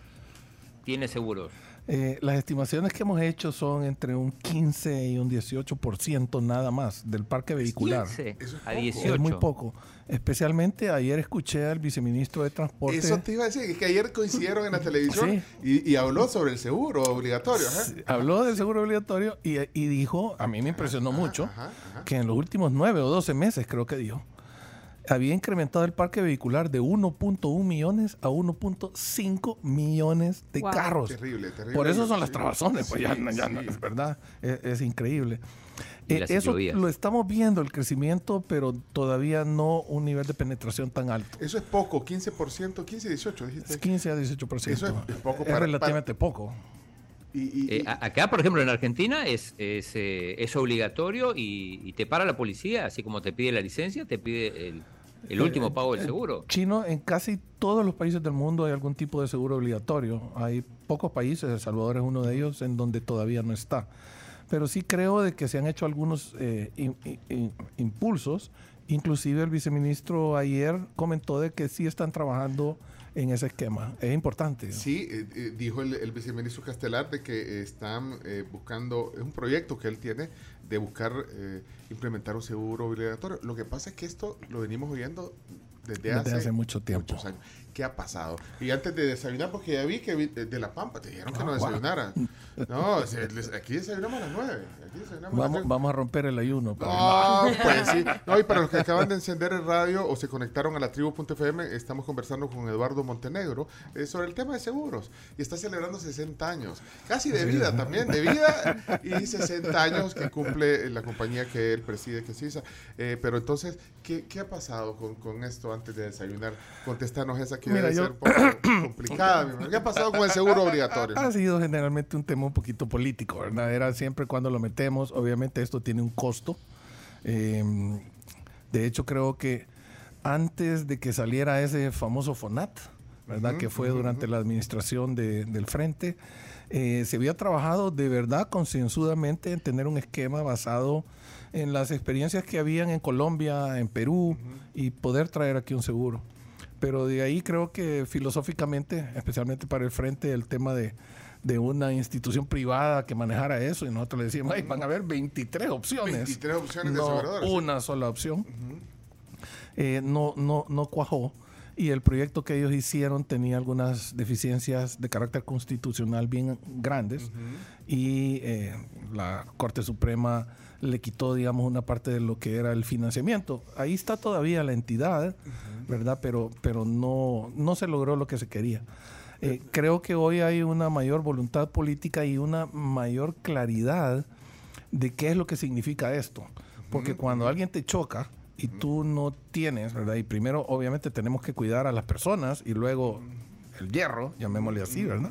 tiene seguros? Eh, las estimaciones que hemos hecho son entre un 15 y un 18% nada más del parque vehicular. 15 Eso es a poco. 18. Es muy poco. Especialmente ayer escuché al viceministro de Transporte. Eso te iba a decir, es que ayer coincidieron en la televisión y, y habló sobre el seguro obligatorio. Habló del seguro obligatorio y, y dijo, a mí me impresionó mucho, ajá, ajá. que en los últimos 9 o 12 meses, creo que dijo, había incrementado el parque vehicular de 1.1 millones a 1.5 millones de Wow. carros. Terrible, terrible. Por eso son las Sí. trabazones, pues ya, Sí, ya sí. no, es verdad, es, es increíble. Eh, eso lo estamos viendo, el crecimiento, pero todavía no un nivel de penetración tan alto. Eso es poco, 15%, 15, 18, dijiste. Es 15 a 18%. Eso es- es poco Es para- relativamente poco. Y, y- Eh, y- acá, por ejemplo, en Argentina es, es, eh, es obligatorio y, y te para la policía, así como te pide la licencia, te pide el, el último pago del seguro. Chino, en casi todos los países del mundo hay algún tipo de seguro obligatorio. Hay pocos países, El Salvador es uno de ellos, en donde todavía no está. Pero sí creo de que se han hecho algunos eh, impulsos. Inclusive el viceministro ayer comentó de que sí están trabajando en ese esquema. Es importante. Sí, eh, eh, dijo el, el viceministro Castelar de que eh, están eh, buscando, es un proyecto que él tiene de buscar eh, implementar un seguro obligatorio. Lo que pasa es que esto lo venimos oyendo desde, Desde hace, hace mucho tiempo. muchos años. ¿Qué ha pasado? Y antes de desayunar, porque ya vi que de La Pampa te dijeron que Ah, no guau. desayunara. No, se- les- aquí desayunamos a las nueve. Vamos, vamos a romper el ayuno. No, pues sí. No, y para los que acaban de encender el radio o se conectaron a la tribu.fm, estamos conversando con Eduardo Montenegro eh, sobre el tema de seguros. Y está celebrando 60 años. Casi de vida también, de vida y 60 años que cumple la compañía que él preside, que es ISA. Eh, pero entonces, ¿qué, qué ha pasado con, con esto antes de desayunar? Contestanos esa que Mira, debe yo- ser un poco complicada. ¿Qué ha pasado con el seguro obligatorio? Ha sido generalmente un tema un poquito político, ¿verdad? Era siempre cuando lo metemos, obviamente esto tiene un costo. Eh, de hecho, creo que antes de que saliera ese famoso FONAT, ¿verdad? que fue durante la administración de- del Frente, eh, se había trabajado de verdad concienzudamente en tener un esquema basado en las experiencias que habían en Colombia, en Perú, y poder traer aquí un seguro. Pero de ahí creo que filosóficamente, especialmente para el frente, el tema de, de una institución privada que manejara eso, y nosotros le decíamos, "Ay, van a haber 23 opciones. 23 opciones de no sí. una sola opción. Eh, no, no, no cuajó. Y el proyecto que ellos hicieron tenía algunas deficiencias de carácter constitucional bien grandes. Y eh, la Corte Suprema le quitó, digamos, una parte de lo que era el financiamiento. Ahí está todavía la entidad, ¿verdad? Pero, pero no, no se logró lo que se quería. Eh, creo que hoy hay una mayor voluntad política y una mayor claridad de qué es lo que significa esto. Porque cuando alguien te choca y tú no tienes, ¿verdad? Y primero, obviamente, tenemos que cuidar a las personas y luego el hierro, llamémosle así, ¿verdad?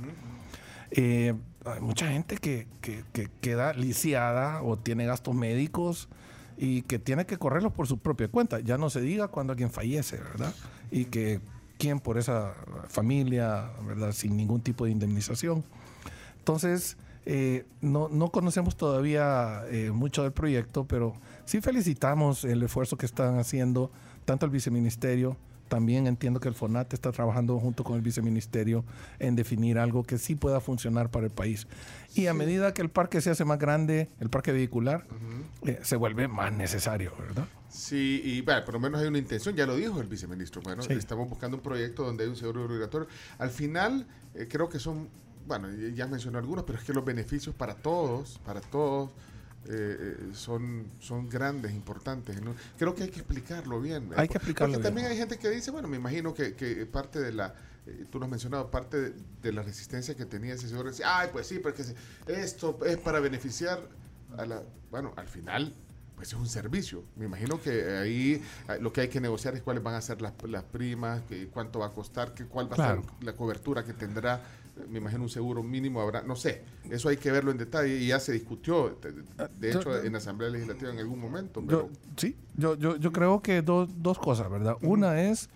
Eh, hay mucha gente que, que- que queda lisiada o tiene gastos médicos y que tiene que correrlos por su propia cuenta. Ya no se diga cuando alguien fallece, ¿verdad? Y que quién por esa familia, ¿verdad? Sin ningún tipo de indemnización. Entonces, eh, no, no conocemos todavía eh, mucho del proyecto, pero sí felicitamos el esfuerzo que están haciendo tanto el viceministerio, también entiendo que el FONAT está trabajando junto con el viceministerio en definir algo que sí pueda funcionar para el país. Y a medida que el parque se hace más grande, el parque vehicular, eh, se vuelve más necesario, ¿verdad? Sí, y bueno, por lo menos hay una intención, ya lo dijo el viceministro. Bueno, Sí. estamos buscando un proyecto donde hay un seguro obligatorio. Al final, eh, creo que son, bueno, ya mencionó algunos, pero es que los beneficios para todos, para todos, eh, eh, son, son grandes, importantes. Creo que hay que explicarlo bien. Hay que explicarlo Porque bien. también hay gente que dice, bueno, me imagino que, que parte de la, eh, tú lo has mencionado, parte de, de la resistencia que tenía ese seguro, decía, ay, pues sí, porque esto es para beneficiar a la, bueno, al final pues es un servicio. Me imagino que ahí eh, lo que hay que negociar es cuáles van a ser las, las primas, que, cuánto va a costar, que, cuál va a ser la cobertura que tendrá. Me imagino un seguro mínimo habrá, no sé, eso hay que verlo en detalle y ya se discutió, de, yo- hecho, en la Asamblea Legislativa en algún momento. Pero, Yo, sí, yo, yo, yo creo que dos, dos cosas, ¿verdad? Una es,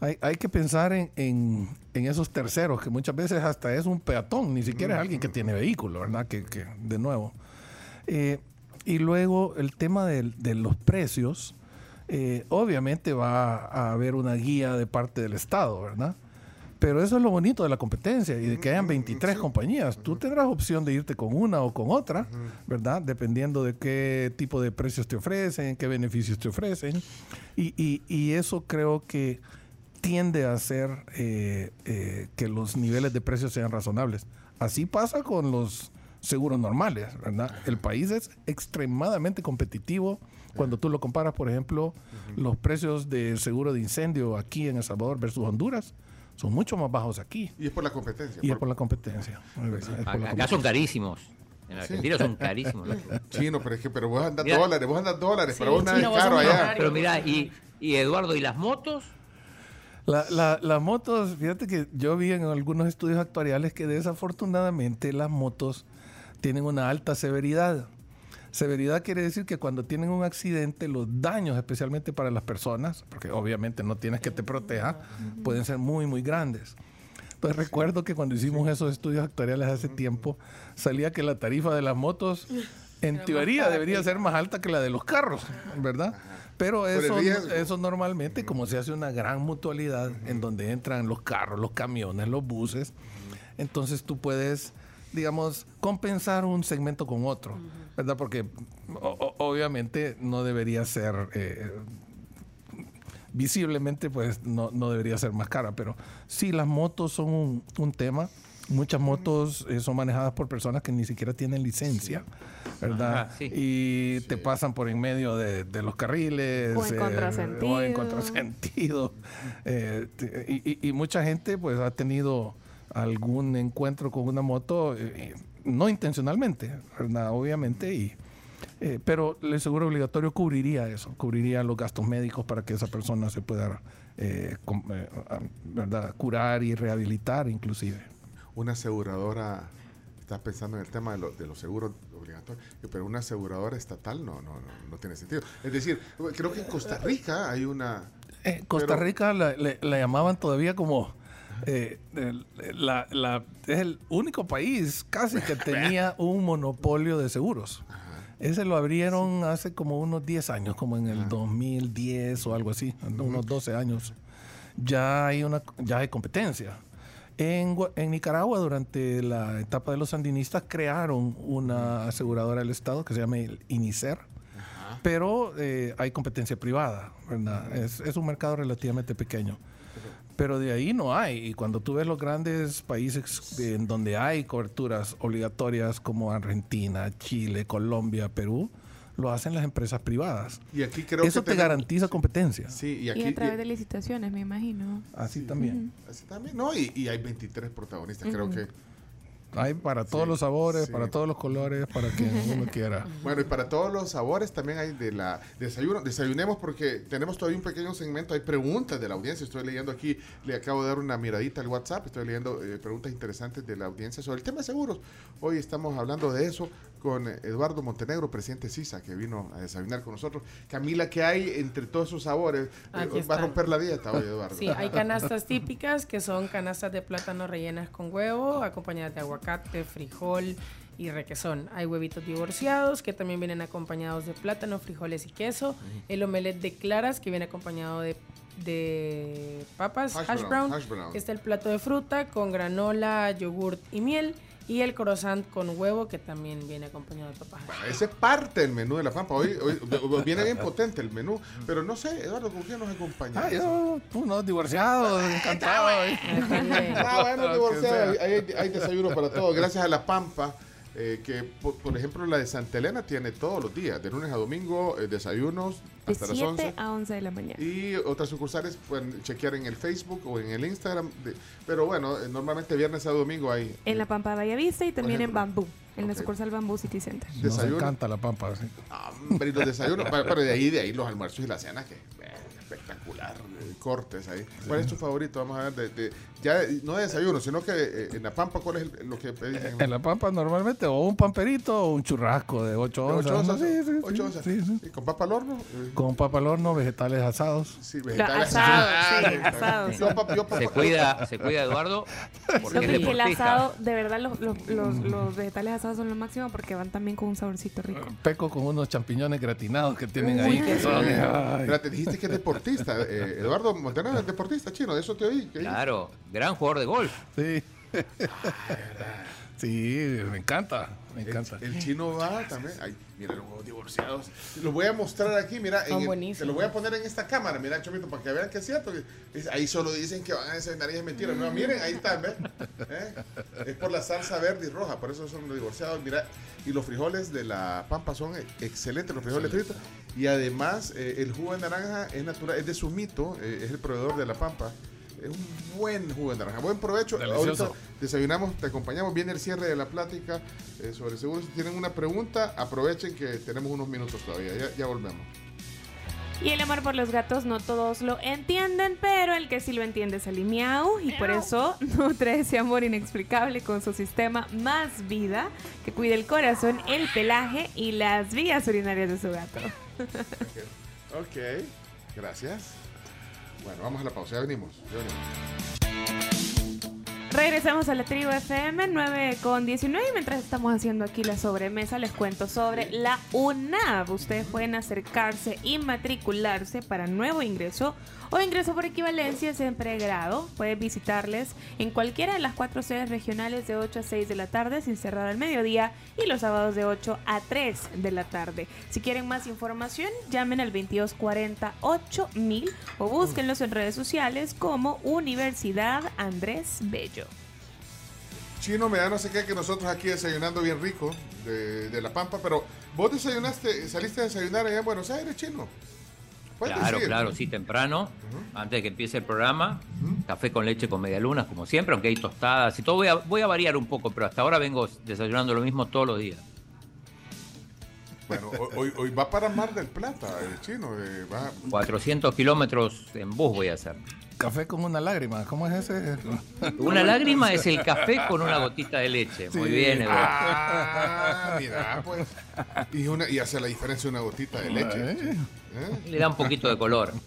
hay, hay que pensar en, en, en esos terceros, que muchas veces hasta es un peatón, ni siquiera es alguien que tiene vehículo, ¿verdad? Que, que de nuevo. Eh, y luego el tema de, los precios, eh, obviamente va a haber una guía de parte del Estado, ¿verdad? Pero eso es lo bonito de la competencia y de que hayan 23 compañías. Tú tendrás opción de irte con una o con otra, ¿verdad? Dependiendo de qué tipo de precios te ofrecen, qué beneficios te ofrecen. Y, y- y eso creo que tiende a hacer eh, eh, que los niveles de precios sean razonables. Así pasa con los seguros normales, ¿verdad? El país es extremadamente competitivo cuando tú lo comparas, por ejemplo, los precios de seguro de incendio aquí en El Salvador versus Honduras son mucho más bajos aquí. y es por la competencia. Y es por- la competencia. Es por la Acá son carísimos. En Argentina son carísimos. Chino, pero es que pero vos andas Mira. dólares, vos andas dólares, Sí, pero vos nada caro allá. Pero mira, y, y Eduardo, ¿y las motos? La- la- las motos, fíjate que yo vi en algunos estudios actuariales que desafortunadamente las motos tienen una alta severidad. Severidad quiere decir que cuando tienen un accidente, los daños, especialmente para las personas, porque obviamente no tienes que te proteja, pueden ser muy, muy grandes. Pues recuerdo que cuando hicimos esos estudios actuariales hace tiempo, salía que la tarifa de las motos, en teoría, debería ser más alta que la de los carros, ¿verdad? Pero eso, eso normalmente, como se hace una gran mutualidad en donde entran los carros, los camiones, los buses, entonces tú puedes, digamos, compensar un segmento con otro, ¿verdad? Porque o- obviamente no debería ser, eh, visiblemente, pues no, no debería ser más cara, pero sí, las motos son un, un tema. Muchas motos eh, son manejadas por personas que ni siquiera tienen licencia, ¿verdad? Ajá, sí. Y te pasan por en medio de, de los carriles. O en eh, contrasentido. o en contrasentido. Eh, y- y mucha gente pues ha tenido algún encuentro con una moto, eh, no intencionalmente, ¿verdad? Obviamente, y, eh, pero el seguro obligatorio cubriría eso, cubriría los gastos médicos para que esa persona se pueda eh, eh, ah, ¿verdad? curar y rehabilitar inclusive. Una aseguradora, estás pensando en el tema de, lo- de los seguros obligatorios, pero una aseguradora estatal no, no, no, no tiene sentido. Es decir, creo que en Costa Rica hay una... Eh, Costa Pero- Rica la llamaban todavía como eh, el, la- la- es el único país casi que tenía un monopolio de seguros. Ese lo abrieron hace como unos 10 años, como en el 2010 o algo así, unos 12 años. ya hay una ya hay competencia. En, Gua- en Nicaragua, durante la etapa de los sandinistas, crearon una aseguradora del Estado que se llama el INICER, pero eh, hay competencia privada, ¿verdad? Es, es un mercado relativamente pequeño. Pero de ahí no hay. Y cuando tú ves los grandes países en donde hay coberturas obligatorias como Argentina, Chile, Colombia, Perú, lo hacen las empresas privadas. Y aquí creo Eso que te tenemos- garantiza competencia. Sí, y Y, aquí. a través y- de licitaciones, me imagino. Así también. así también, ¿no? Y, y hay 23 protagonistas, creo que. Hay para todos Sí, los sabores, sí. para todos los colores, para quien uno quiera. Bueno, y para todos los sabores también hay de la desayuno. Desayunemos porque tenemos todavía un pequeño segmento. Hay preguntas de la audiencia. Estoy leyendo aquí, le acabo de dar una miradita al WhatsApp. Estoy leyendo eh, preguntas interesantes de la audiencia sobre el tema de seguros. Hoy estamos hablando de eso con Eduardo Montenegro, presidente CISA, que vino a desayunar con nosotros. Camila, ¿qué hay entre todos esos sabores? Eh, va a romper la dieta hoy, Eduardo. Sí, hay canastas típicas que son canastas de plátano rellenas con huevo, acompañadas de aguacate, frijol y requesón. Hay huevitos divorciados que también vienen acompañados de plátano, frijoles y queso. El omelette de claras que viene acompañado de, de papas, Hash hash, brown, brown. hash brown. Está el plato de fruta con granola, yogurt y miel. Y el croissant con huevo que también viene acompañado de papas. Bueno, ese es parte del menú de la Pampa. Hoy, hoy viene bien potente el menú. Pero no sé, Eduardo, ¿con quién nos acompaña? Ah, yo, unos divorciados, encantado. Ah, bueno, Lo divorciado. que Hay, hay- hay desayuno para todos. Gracias a La Pampa, eh, que por, por ejemplo la de Santa Elena tiene todos los días, de lunes a domingo, eh, desayunos De hasta las 7 11. a 11 de la mañana. Y otras sucursales pueden chequear en el Facebook o en el Instagram. de- pero bueno, eh, normalmente viernes a domingo hay En La Pampa Vallavista y también en. Bambú, en la Ok. sucursal Bambú City Center. Nos desayuno. encanta la pampa. sí. Hombre, y los desayunos. pero, pero de ahí, de ahí los almuerzos y la cena, que eh, espectacular. Eh, cortes ahí. ¿Cuál es tu favorito? Vamos a ver. De, de- ya eh, no de desayuno, sino que eh, en La Pampa, ¿cuál es el- lo que pedís? en- En la pampa normalmente o un pamperito o un churrasco de 8 de onzas. ocho ¿no? onzas, Sí, onzas. ¿Y con papa al horno? Eh, Con papa al horno, vegetales asados. Sí, vegetales. asado, sí, asado. Yo, pap- yo, Se cuida, se cuida Eduardo porque es el asado, de verdad, los, los, los, los vegetales asados son lo máximo porque van también con un saborcito rico. Peco con unos champiñones gratinados que tienen Uy, ahí. que son-. Espérate, dijiste que es deportista. eh, Eduardo Montenegro es deportista chino, de eso te oí. ¿qué Claro, gran jugador de golf. Sí. Sí, me encanta. Me encanta. el chino va también. Ay, mira los huevos divorciados. Los voy a mostrar aquí, mira. Son en el- te lo voy a poner en esta cámara, mira, Chomito, para que vean que es cierto. Ahí solo dicen que van a desayunar y es mentira. No, miren, ahí están, ¿ves? ¿Eh? Es por la salsa verde y roja, por eso son los divorciados. Mira, y los frijoles de la pampa son excelentes, los frijoles fritos. Y además, eh, el jugo de naranja es natural, es de Sumito, eh, es el proveedor de la pampa. Es un buen jugo de naranja. Buen provecho. Delicioso. Ahorita desayunamos, te acompañamos. Viene el cierre de la plática eh, sobre seguro. Si tienen una pregunta, aprovechen que tenemos unos minutos todavía. Ya, ya volvemos. Y el amor por los gatos no todos lo entienden, pero el que sí lo entiende es el miau y por eso nutre ese amor inexplicable con su sistema Más Vida que cuida el corazón, el pelaje y las vías urinarias de su gato. Ok, gracias. Bueno, vamos a la pausa. Ya venimos. Ya venimos. Regresamos a la tribu FM 9 con 19 y mientras estamos haciendo aquí la sobremesa les cuento sobre la UNAV. Ustedes pueden acercarse y matricularse para nuevo ingreso o ingreso por equivalencia en pregrado. Puedes visitarles en cualquiera de las cuatro sedes regionales de 8 a 6 de la tarde sin cerrar al mediodía y los sábados de 8 a 3 de la tarde. Si quieren más información, llamen al 2240 8000 o búsquenlos en redes sociales como Universidad Andrés Bello. Chino me da no sé qué que nosotros aquí desayunando bien rico de, de La Pampa, pero vos desayunaste, saliste a desayunar allá en Buenos Aires, Chino. Claro, decir. claro, sí, temprano, antes de que empiece el programa, café con leche con medialunas, como siempre, aunque hay tostadas y todo. Voy a, voy a variar un poco, pero hasta ahora vengo desayunando lo mismo todos los días. Bueno, hoy- hoy, hoy va para Mar del Plata, el Chino. eh, va, 400 kilómetros en bus voy a hacer. Café con una lágrima. ¿Cómo es ese? Una lágrima es el café con una gotita de leche. Muy bien, Eduardo. Ah, mira, pues. Y, una, y hace la diferencia una gotita de leche. Eh. ¿eh? Le da un poquito de color.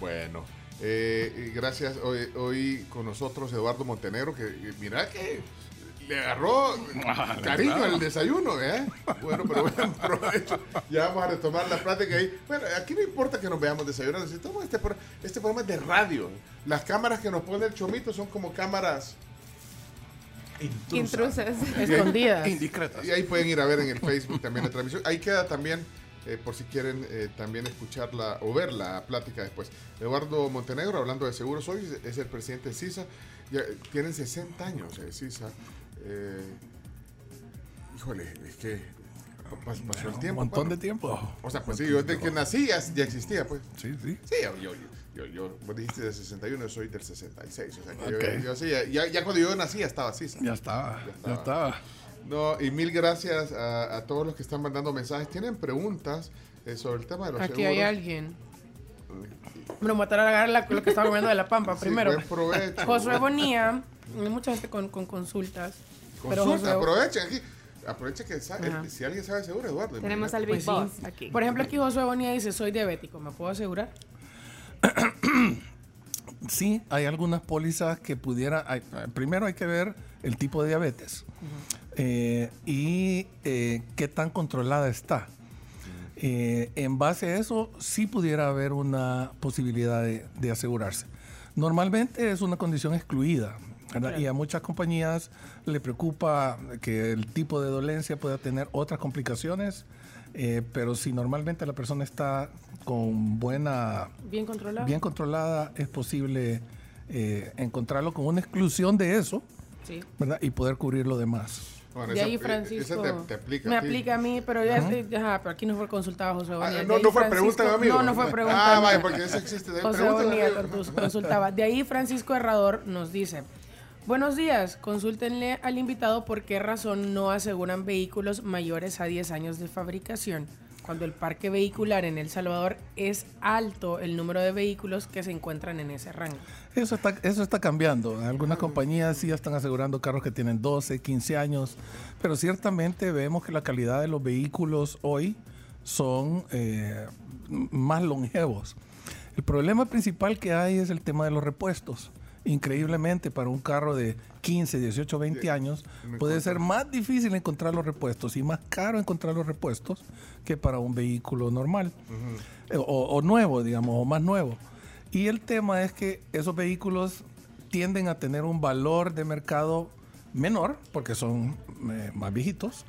Bueno, eh, gracias. Hoy, hoy con nosotros Eduardo Montenegro, que que mira que le agarró cariño al desayuno, ¿eh? Bueno, pero buen provecho. Ya vamos a retomar la plática ahí. Bueno, aquí no importa que nos veamos desayunando. Si estamos este, pro- este programa es de radio. Las cámaras que nos pone el chomito son como cámaras intrusas. Intrusas. Escondidas. Indiscretas. Y ahí pueden ir a ver en el Facebook también la transmisión. Ahí queda también, eh, por si quieren eh, también escucharla o ver la plática después. Eduardo Montenegro, hablando de seguros hoy, es- el presidente de CISA. Ya, tienen 60 años eh, CISA. Eh, híjole, es que pas- pasó el Un tiempo. montón bueno. de tiempo. O sea, pues sí, yo desde que nací ya, existía, pues. Sí, sí. Sí, yo, yo, yo, yo, vos dijiste del 61, yo soy del 66. O sea, que yo- Ok. yo, sí, ya, ya- cuando yo nací ya estaba CISA. Ya estaba, Ya ya estaba. No, y mil gracias a, a todos los que están mandando mensajes. ¿Tienen preguntas eh, sobre el tema de los Aquí seguros? hay alguien. Bueno, matar a agarrar la- lo que estaba comiendo de la pampa Sí, primero. buen provecho. Josué Bonía, hay mucha gente con, con consultas. Consulta, aprovechen aquí. Aprovechen que sabe- Ajá. si alguien sabe seguro, Eduardo. Tenemos al. Big Pues sí. Boss aquí. Por ejemplo, aquí Josué Bonía dice, soy diabético, ¿me puedo asegurar? Sí, hay algunas pólizas que pudiera. hay- primero hay que ver el tipo de diabetes eh, y eh, qué tan controlada está. Eh, en base a eso, sí pudiera haber una posibilidad de, de asegurarse. Normalmente es una condición excluida. Y a muchas compañías le preocupa que el tipo de dolencia pueda tener otras complicaciones, eh, pero si normalmente la persona está con buena Bien controlado. bien controlada, es posible eh, encontrarlo con una exclusión de eso, Sí. ¿verdad? Y poder cubrir lo demás. Bueno, De esa- ahí eh, Francisco te, te aplica. me aplica a mí, pero ya, ajá, pero aquí no fue consultado José Ah, Bonilla. De no, no fue pregunta, amigo. No, no fue pregunta. Ah, vaya, porque eso existe. De José Bonilla consultaba. De ahí Francisco Herrador nos dice, buenos días, consúltenle al invitado por qué razón no aseguran vehículos mayores a 10 años de fabricación. Cuando el parque vehicular en El Salvador es alto el número de vehículos que se encuentran en ese rango. Eso está, eso está cambiando. Algunas compañías sí ya están asegurando carros que tienen 12, 15 años, pero ciertamente vemos que la calidad de los vehículos hoy son eh, más longevos. El problema principal que hay es el tema de los repuestos. Increíblemente, para un carro de 15, 18, 20 años, me puede ser más difícil encontrar los repuestos y más caro encontrar los repuestos que para un vehículo normal Eh, o, o nuevo, digamos, o más nuevo. Y el tema es que esos vehículos tienden a tener un valor de mercado menor porque son eh, más viejitos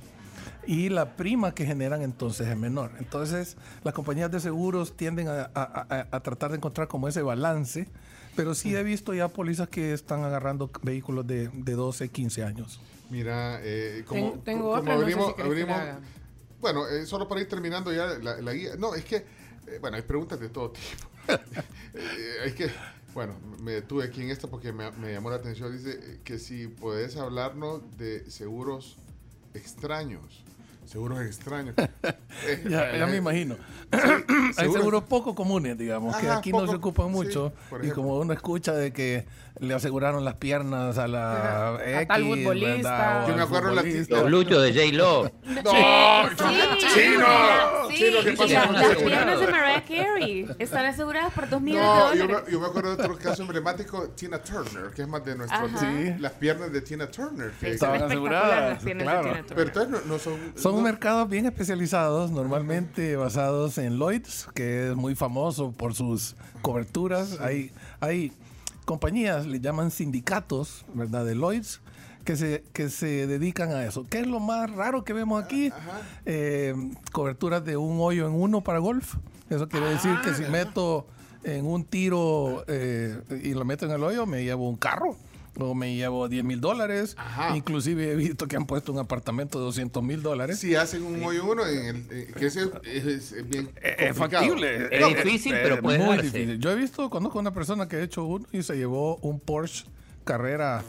y la prima que generan entonces es menor. Entonces las compañías de seguros tienden a, a- a- a tratar de encontrar como ese balance, pero sí he visto ya pólizas que están agarrando vehículos de, de 12, 15 años. Mira, eh, como, Ten- tengo como otra, no sé si abrimos, bueno, eh, solo para ir terminando ya la, la guía. No, es que, eh, bueno, hay preguntas de todo tipo. Eh, es que, bueno, me detuve aquí en esta porque me, me llamó la atención. Dice que si puedes hablarnos de seguros extraños. Seguros extraños. Eh, Ya, ya me eh, imagino. sí, Hay seguros- poco comunes, digamos, que aquí no se ocupan mucho. y como uno escucha de que le aseguraron las piernas a la X, tal futbolista. Yo me acuerdo la-. Los glúteos de J-Lo. No, Sí, chino, sí, chino, ¿qué pasa las piernas de Mariah Carey están aseguradas por dos millones No, de yo dólares. me, yo me acuerdo de otro caso emblemático, Tina Turner, que es más de nuestro. Sí. Las piernas de Tina Turner. que- Estaban aseguradas, las piernas de claro. Tina Turner. pero entonces no, no son... Son no- mercados bien especializados, normalmente basados en Lloyds, que es muy famoso por sus coberturas. Hay, hay compañías, le llaman sindicatos, ¿verdad? De Lloyds, que se, que se dedican a eso. ¿Qué es lo más raro que vemos aquí? Eh, coberturas de un hoyo en uno para golf. Eso quiere decir que si meto en un tiro eh, y lo meto en el hoyo, me llevo un carro. O me llevo 10 mil dólares. Ajá. Inclusive he visto que han puesto un apartamento de 200 mil dólares. Si hacen un hoyo uno, en el, eh, que ese es, es- es bien Es complicado. factible. Es difícil, pero puede muy darse. difícil. Yo he visto, conozco a una persona que ha hecho uno y se llevó un Porsche Carrera.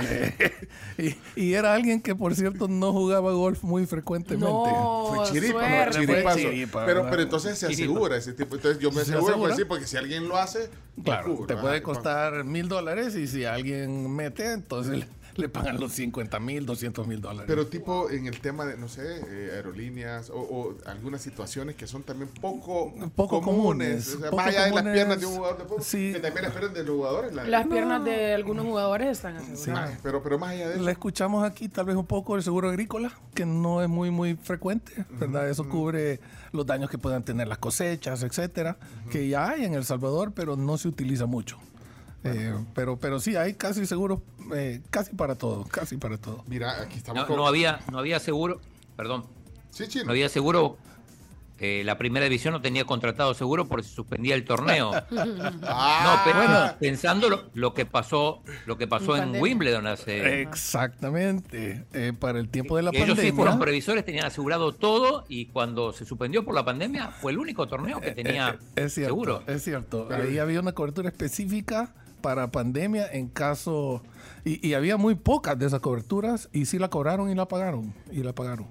Eh, y, y era alguien que, por cierto, no jugaba golf muy frecuentemente. No, Fue chiripa, ¿no? Chiripazo. chiripa, pero, pero entonces se asegura ese tipo. Entonces yo me ¿Se aseguro, asegura? pues sí, porque si alguien lo hace, Claro, te puede costar mil dólares y si alguien mete, entonces le, pagan los 50 mil, 200 mil dólares. Pero tipo en el tema de, no sé, eh, aerolíneas o, o algunas situaciones que son también poco, Poco comunes, O sea, poco más allá de las piernas de un jugador de fútbol, sí. que también esperan de los jugadores. la- Las piernas de algunos jugadores están aseguradas. Más, pero, pero más allá de eso. Le escuchamos aquí tal vez un poco el seguro agrícola, que no es muy muy frecuente, ¿verdad? Eso cubre los daños que puedan tener las cosechas, etcétera, que ya hay en El Salvador, pero no se utiliza mucho. Eh, pero pero sí hay casi seguro, eh, casi para todo, casi para todo. Mira, aquí estamos No, con- no había, no había seguro, perdón, Sí, no había seguro. eh, la primera división no tenía contratado seguro porque se suspendía el torneo. Ah, no, pe- bueno. pensando lo, lo que pasó, lo que pasó En pandemia. Wimbledon hace. Exactamente. Eh, para el tiempo de la Ellos sí pandemia. fueron previsores, tenían asegurado todo y cuando se suspendió por la pandemia fue el único torneo que tenía Eh, es cierto, seguro. Es cierto. Ahí había una cobertura específica para pandemia en caso. Y, y había muy pocas de esas coberturas y sí la cobraron y la pagaron. Y la pagaron.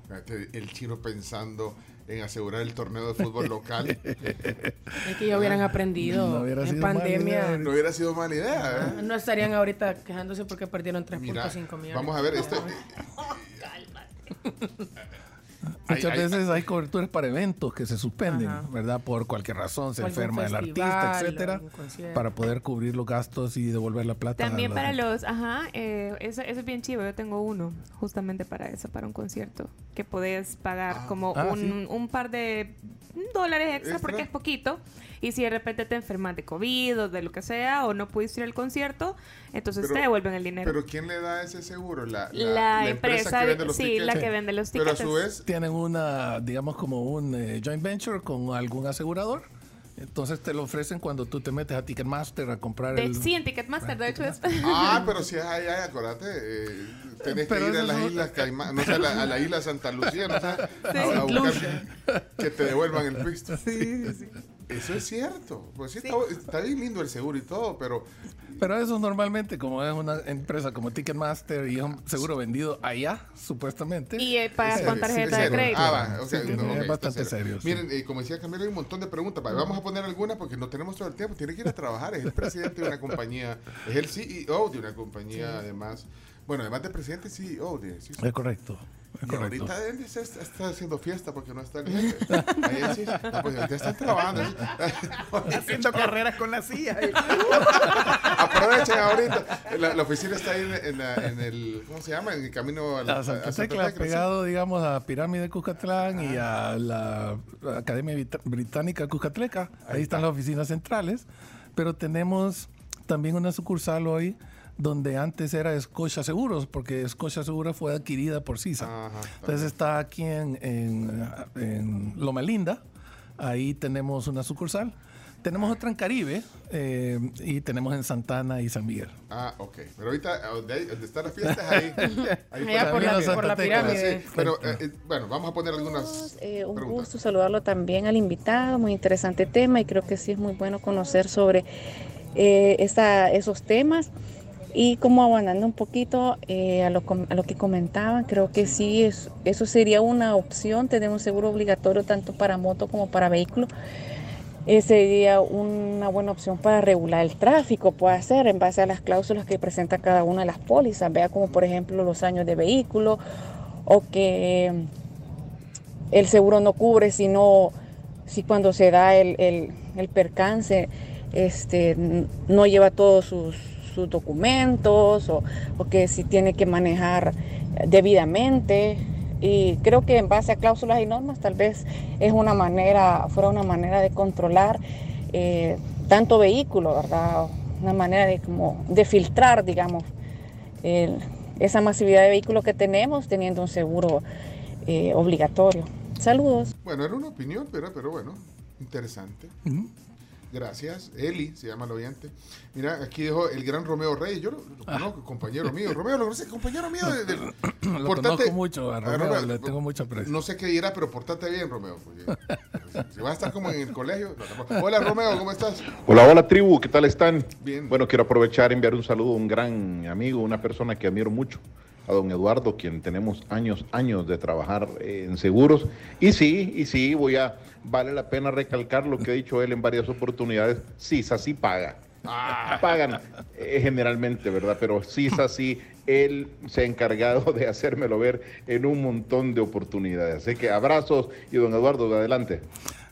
El chino pensando en asegurar el torneo de fútbol local. Es que ya hubieran aprendido No hubiera en pandemia. no hubiera sido mala idea, ¿eh? No estarían ahorita quejándose porque perdieron 3.5 Mira, millones. vamos a ver, esto, Muchas Hay- veces hay coberturas para eventos que se suspenden, Ajá. ¿verdad? Por cualquier razón, se enferma el artista, etcétera, para poder cubrir los gastos y devolver la plata. a También la- para los, ajá, eh, eso, eso es bien chivo. Yo tengo uno justamente para eso, para un concierto, que podés pagar como Ah, un, sí. un par de dólares extra, Extra. porque es poquito. Y si de repente te enfermas de COVID o de lo que sea, o no pudiste ir al concierto, entonces Pero- te devuelven el dinero. Pero ¿quién le da ese seguro? La, la, empresa, que de- vende los sí, tickets. la que vende los Pero a tickets. su vez, Tienen una, digamos, como un eh, joint venture con algún asegurador. Entonces te lo ofrecen cuando tú te metes a Ticketmaster a comprar de, el... sí, en Ticketmaster, de hecho es. Ah, pero si es allá, acuérdate, eh, tenés Pero que ir a las un- islas Caimán, no sé, a la, a la isla Santa Lucía, no sé, a, a buscar que te devuelvan el pisto. Eso es cierto, pues sí, Está, está bien lindo el seguro y todo, pero Pero eso normalmente, como es una empresa como Ticketmaster y es un seguro vendido allá, supuestamente. y eh, pagas ¿En con tarjeta ¿En de crédito. Ah, va, o sea, Sí, no, tiene- ok, es bastante serio, sí. Miren, eh, como decía Camilo, hay un montón de preguntas. Va, Vamos a poner algunas porque no tenemos todo el tiempo. Tiene que ir a trabajar. Es el presidente de una compañía, es el CEO de una compañía, además. Bueno, además de presidente, CEO de. sí, sí. Es correcto. Y ahorita él dice, está, está haciendo fiesta porque no está el jefe. Ahí él sí, no, pues ahorita están trabajando. Haciendo carreras con la silla. Aprovechen ahorita. La, la oficina está ahí en, en la- en el, ¿cómo se llama? En el camino a, la, Santa Tecla, pegado, digamos, a Pirámide Cuscatlán y a la Academia Vita- Británica Cuscatleca. Ahí están las oficinas centrales. Pero tenemos también una sucursal hoy donde antes era Scotia Seguros, porque Scotia Seguros fue adquirida por CISA. Ajá, Entonces está aquí en, en, en Loma Linda. Ahí tenemos una sucursal. Tenemos otra en Caribe eh, y tenemos en Santana y San Miguel. Ah, ok. Pero ahorita, a donde, están las fiestas, ahí. ahí Allá por la, por la pirámide. Sí, pero eh, eh, bueno, vamos a poner algunas Eh, un preguntas. gusto saludarlo también al invitado, muy interesante tema y creo que sí es muy bueno conocer sobre eh, esa- esos temas. Y como abandonando un poquito eh, a, lo, que comentaban, creo que sí, es, eso sería una opción, tener un seguro obligatorio tanto para moto como para vehículo. Eh, sería una buena opción para regular el tráfico, puede ser en base a las cláusulas que presenta cada una de las pólizas, vea como por ejemplo los años de vehículo o que el seguro no cubre si no, si cuando se da el, el- percance, este, no lleva todos sus, sus documentos o, o que si tiene que manejar debidamente. Y creo que en base a cláusulas y normas tal vez es una manera, fuera una manera de controlar eh, tanto vehículo, ¿verdad? Una manera de como de filtrar, digamos, el- esa masividad de vehículos que tenemos teniendo un seguro eh, obligatorio. Saludos. Bueno, era una opinión, pero, pero bueno, interesante. Gracias. Eli se llama el oyente. Mira, aquí dijo el gran Romeo Reyes. Yo lo, lo conozco, compañero mío. Romeo, lo conoces, compañero mío. de- de- Lo portate- conozco mucho, a Ah, Romeo, le tengo mucho aprecio. No sé qué dirá, pero portate bien, Romeo. si vas a estar como en el colegio. Hola, Romeo, ¿cómo estás? Hola, hola tribu, ¿qué tal están? Bien. Bueno, quiero aprovechar y enviar un saludo a un gran amigo, una persona que admiro mucho, a don Eduardo, quien tenemos años, años de trabajar eh, en seguros. Y sí, y sí, voy a, vale la pena recalcar lo que ha dicho él en varias oportunidades, sí, sí paga. pagan eh, generalmente, ¿verdad? Pero sí es así, él se ha encargado de hacérmelo ver en un montón de oportunidades. Así que abrazos y don Eduardo, adelante.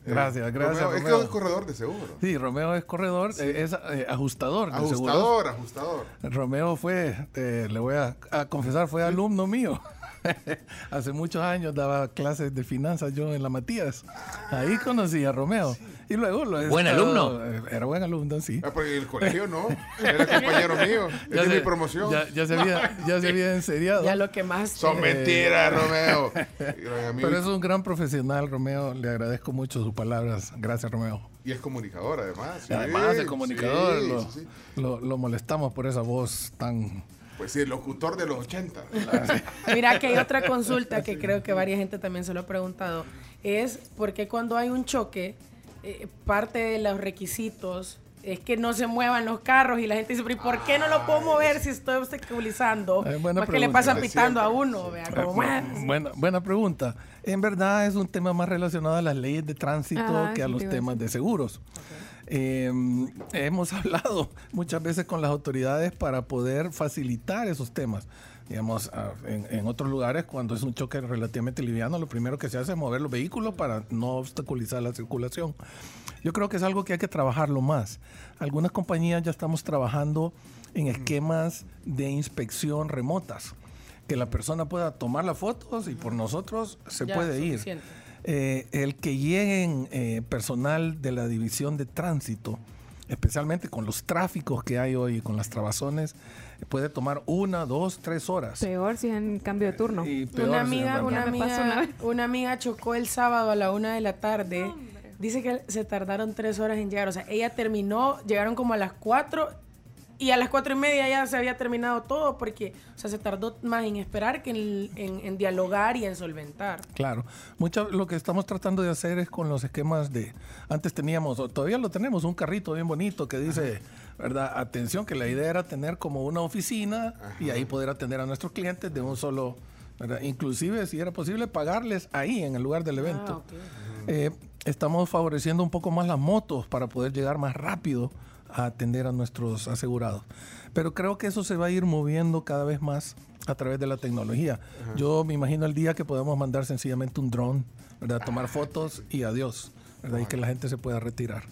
Gracias, gracias. Romeo, es que es corredor de seguro. Sí, Romeo es corredor, eh, es eh, ajustador. de seguros. Ajustador, ajustador. Romeo fue, eh, le voy a, a confesar, fue alumno mío. Hace muchos años daba clases de finanzas yo en la Matías. Ahí conocí a Romeo. Y luego lo ¿Buen estado- alumno? eh, Era buen alumno, sí. Ah, porque en el colegio no. Era compañero mío. Es de mi promoción. Ya, ya se había, ya se había enseriado. Ya lo que más... Son eh, mentiras, Romeo. Pero es un gran profesional, Romeo. Le agradezco mucho sus palabras. Gracias, Romeo. y es comunicador, además. sí, Además de comunicador, sí, lo, sí, sí. lo- lo molestamos por esa voz tan... Pues sí, el locutor de los 80. Mira que hay otra consulta que creo que varias gente también se lo ha preguntado. Es porque cuando hay un choque, eh, parte de los requisitos es que no se muevan los carros y la gente dice, "Pero ¿y por qué no lo puedo mover si estoy obstaculizando? Eh, Más que le Es pitando a uno, vea, como, "Muévase". Buena, buena pregunta. En verdad es un tema más relacionado a las leyes de tránsito Ajá, que a sí, los temas de seguros. Eh, hemos hablado muchas veces con las autoridades para poder facilitar esos temas. Digamos, en, en otros lugares, cuando es un choque relativamente liviano, lo primero que se hace es mover los vehículos para no obstaculizar la circulación. Yo creo que es algo que hay que trabajarlo más. Algunas compañías ya estamos trabajando en esquemas de inspección remotas que la persona pueda tomar las fotos y por nosotros se Ya, puede ir. Eh, el que lleguen eh, personal de la división de tránsito, especialmente con los tráficos que hay hoy, con las trabazones, puede tomar una, dos, tres horas. Peor si en cambio de turno. Y peor Una si amiga, una una amiga, vez. una amiga chocó el sábado a la una de la tarde. Dice que se tardaron tres horas en llegar. O sea, ella terminó, llegaron como a las cuatro y a las cuatro y media ya se había terminado todo porque, o sea, se tardó más en esperar que en, en- en dialogar y en solventar. Claro, mucho lo que estamos tratando de hacer es con los esquemas de, antes teníamos, o todavía lo tenemos, un carrito bien bonito que dice, ¿verdad? Atención, que la idea era tener como una oficina y ahí poder atender a nuestros clientes de un solo, ¿verdad? Inclusive, si era posible, pagarles ahí en el lugar del evento. Eh, estamos favoreciendo un poco más las motos para poder llegar más rápido a atender a nuestros asegurados. Pero creo que eso se va a ir moviendo cada vez más a través de la tecnología. Yo me imagino el día que podemos mandar sencillamente un dron, ¿verdad? Tomar fotos y adiós, ¿verdad? Y que la gente se pueda retirar.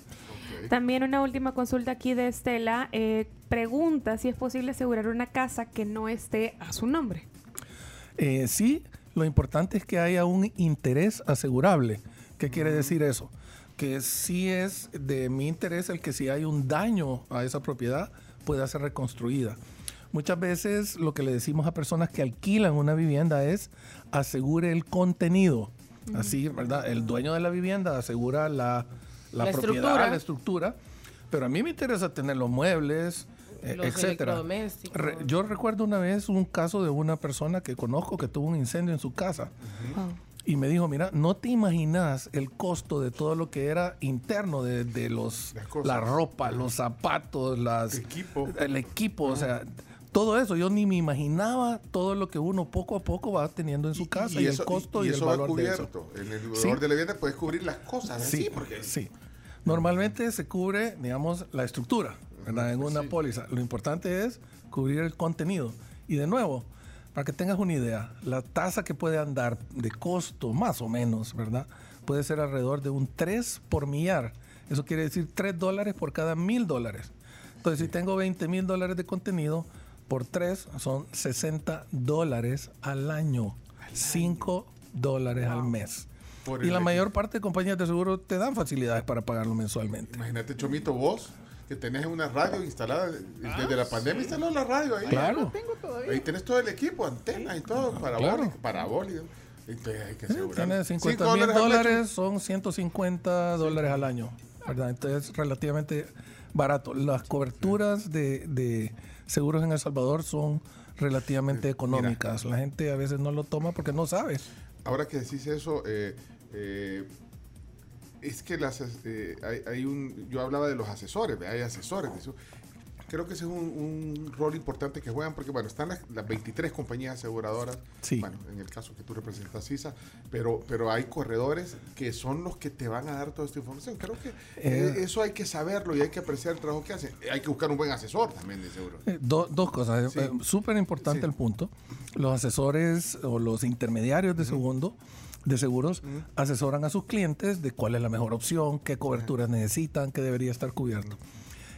También una última consulta aquí de Estela. eh, pregunta si es posible asegurar una casa que no esté a su nombre. Eh, sí, lo importante es que haya un interés asegurable. ¿Qué quiere decir eso? Que sí es de mi interés el que si hay un daño a esa propiedad pueda ser reconstruida. Muchas veces lo que le decimos a personas que alquilan una vivienda es asegure el contenido. Así, ¿verdad? El dueño de la vivienda asegura la, la La propiedad, estructura. la estructura. Pero a mí me interesa tener los muebles, eh, Los etcétera. electrodomésticos. Re- yo recuerdo una vez un caso de una persona que conozco que tuvo un incendio en su casa y me dijo, mira, no te imaginas el costo de todo lo que era interno de, de los la ropa, los zapatos, las El equipo. el equipo, o sea, todo eso. Yo ni me imaginaba todo lo que uno poco a poco va teniendo en su casa y, eso- el costo y, y el eso va valor de eso. cubierto. En el Sí. valor de la vivienda puedes cubrir las cosas. Sí, porque sí. Normalmente se cubre, digamos, la estructura, ¿verdad? En una póliza. Lo importante es cubrir el contenido. Y de nuevo, para que tengas una idea, la tasa que puede andar de costo, más o menos, ¿verdad? Puede ser alrededor de un 3 por millar. Eso quiere decir 3 dólares por cada mil dólares. Entonces, si tengo 20 mil dólares de contenido, por 3 son 60 dólares al año. 5 dólares al mes. Por Y la mayor parte de compañías de seguro te dan facilidades para pagarlo mensualmente. Imagínate, Chomito, vos, que tenés una radio instalada. Desde la pandemia instaló la radio ahí. Claro. Ahí tenés todo el equipo, antenas y todo, parabólica, Claro. parabólica. Entonces hay que Sí, asegurar. Tiene Cinco 50 mil dólares, son 150 dólares al año. ¿verdad? Entonces es relativamente barato. Las coberturas de, de seguros en El Salvador son relativamente económicas. La gente a veces no lo toma porque no sabe. Ahora que decís eso, eh, eh, es que las, eh, hay, hay un, yo hablaba de los asesores, hay asesores. de eso. creo que ese es un, un rol importante que juegan porque, bueno, están las, las 23 compañías aseguradoras, Sí. bueno, en el caso que tú representas CISA, pero, pero hay corredores que son los que te van a dar toda esta información. Creo que eh, eso hay que saberlo y hay que apreciar el trabajo que hacen. Hay que buscar un buen asesor también, de seguro. Eh, do- dos cosas. Sí. Eh, Súper importante Sí. el punto. Los asesores o los intermediarios de segundo de seguros asesoran a sus clientes de cuál es la mejor opción, qué coberturas necesitan, qué debería estar cubierto.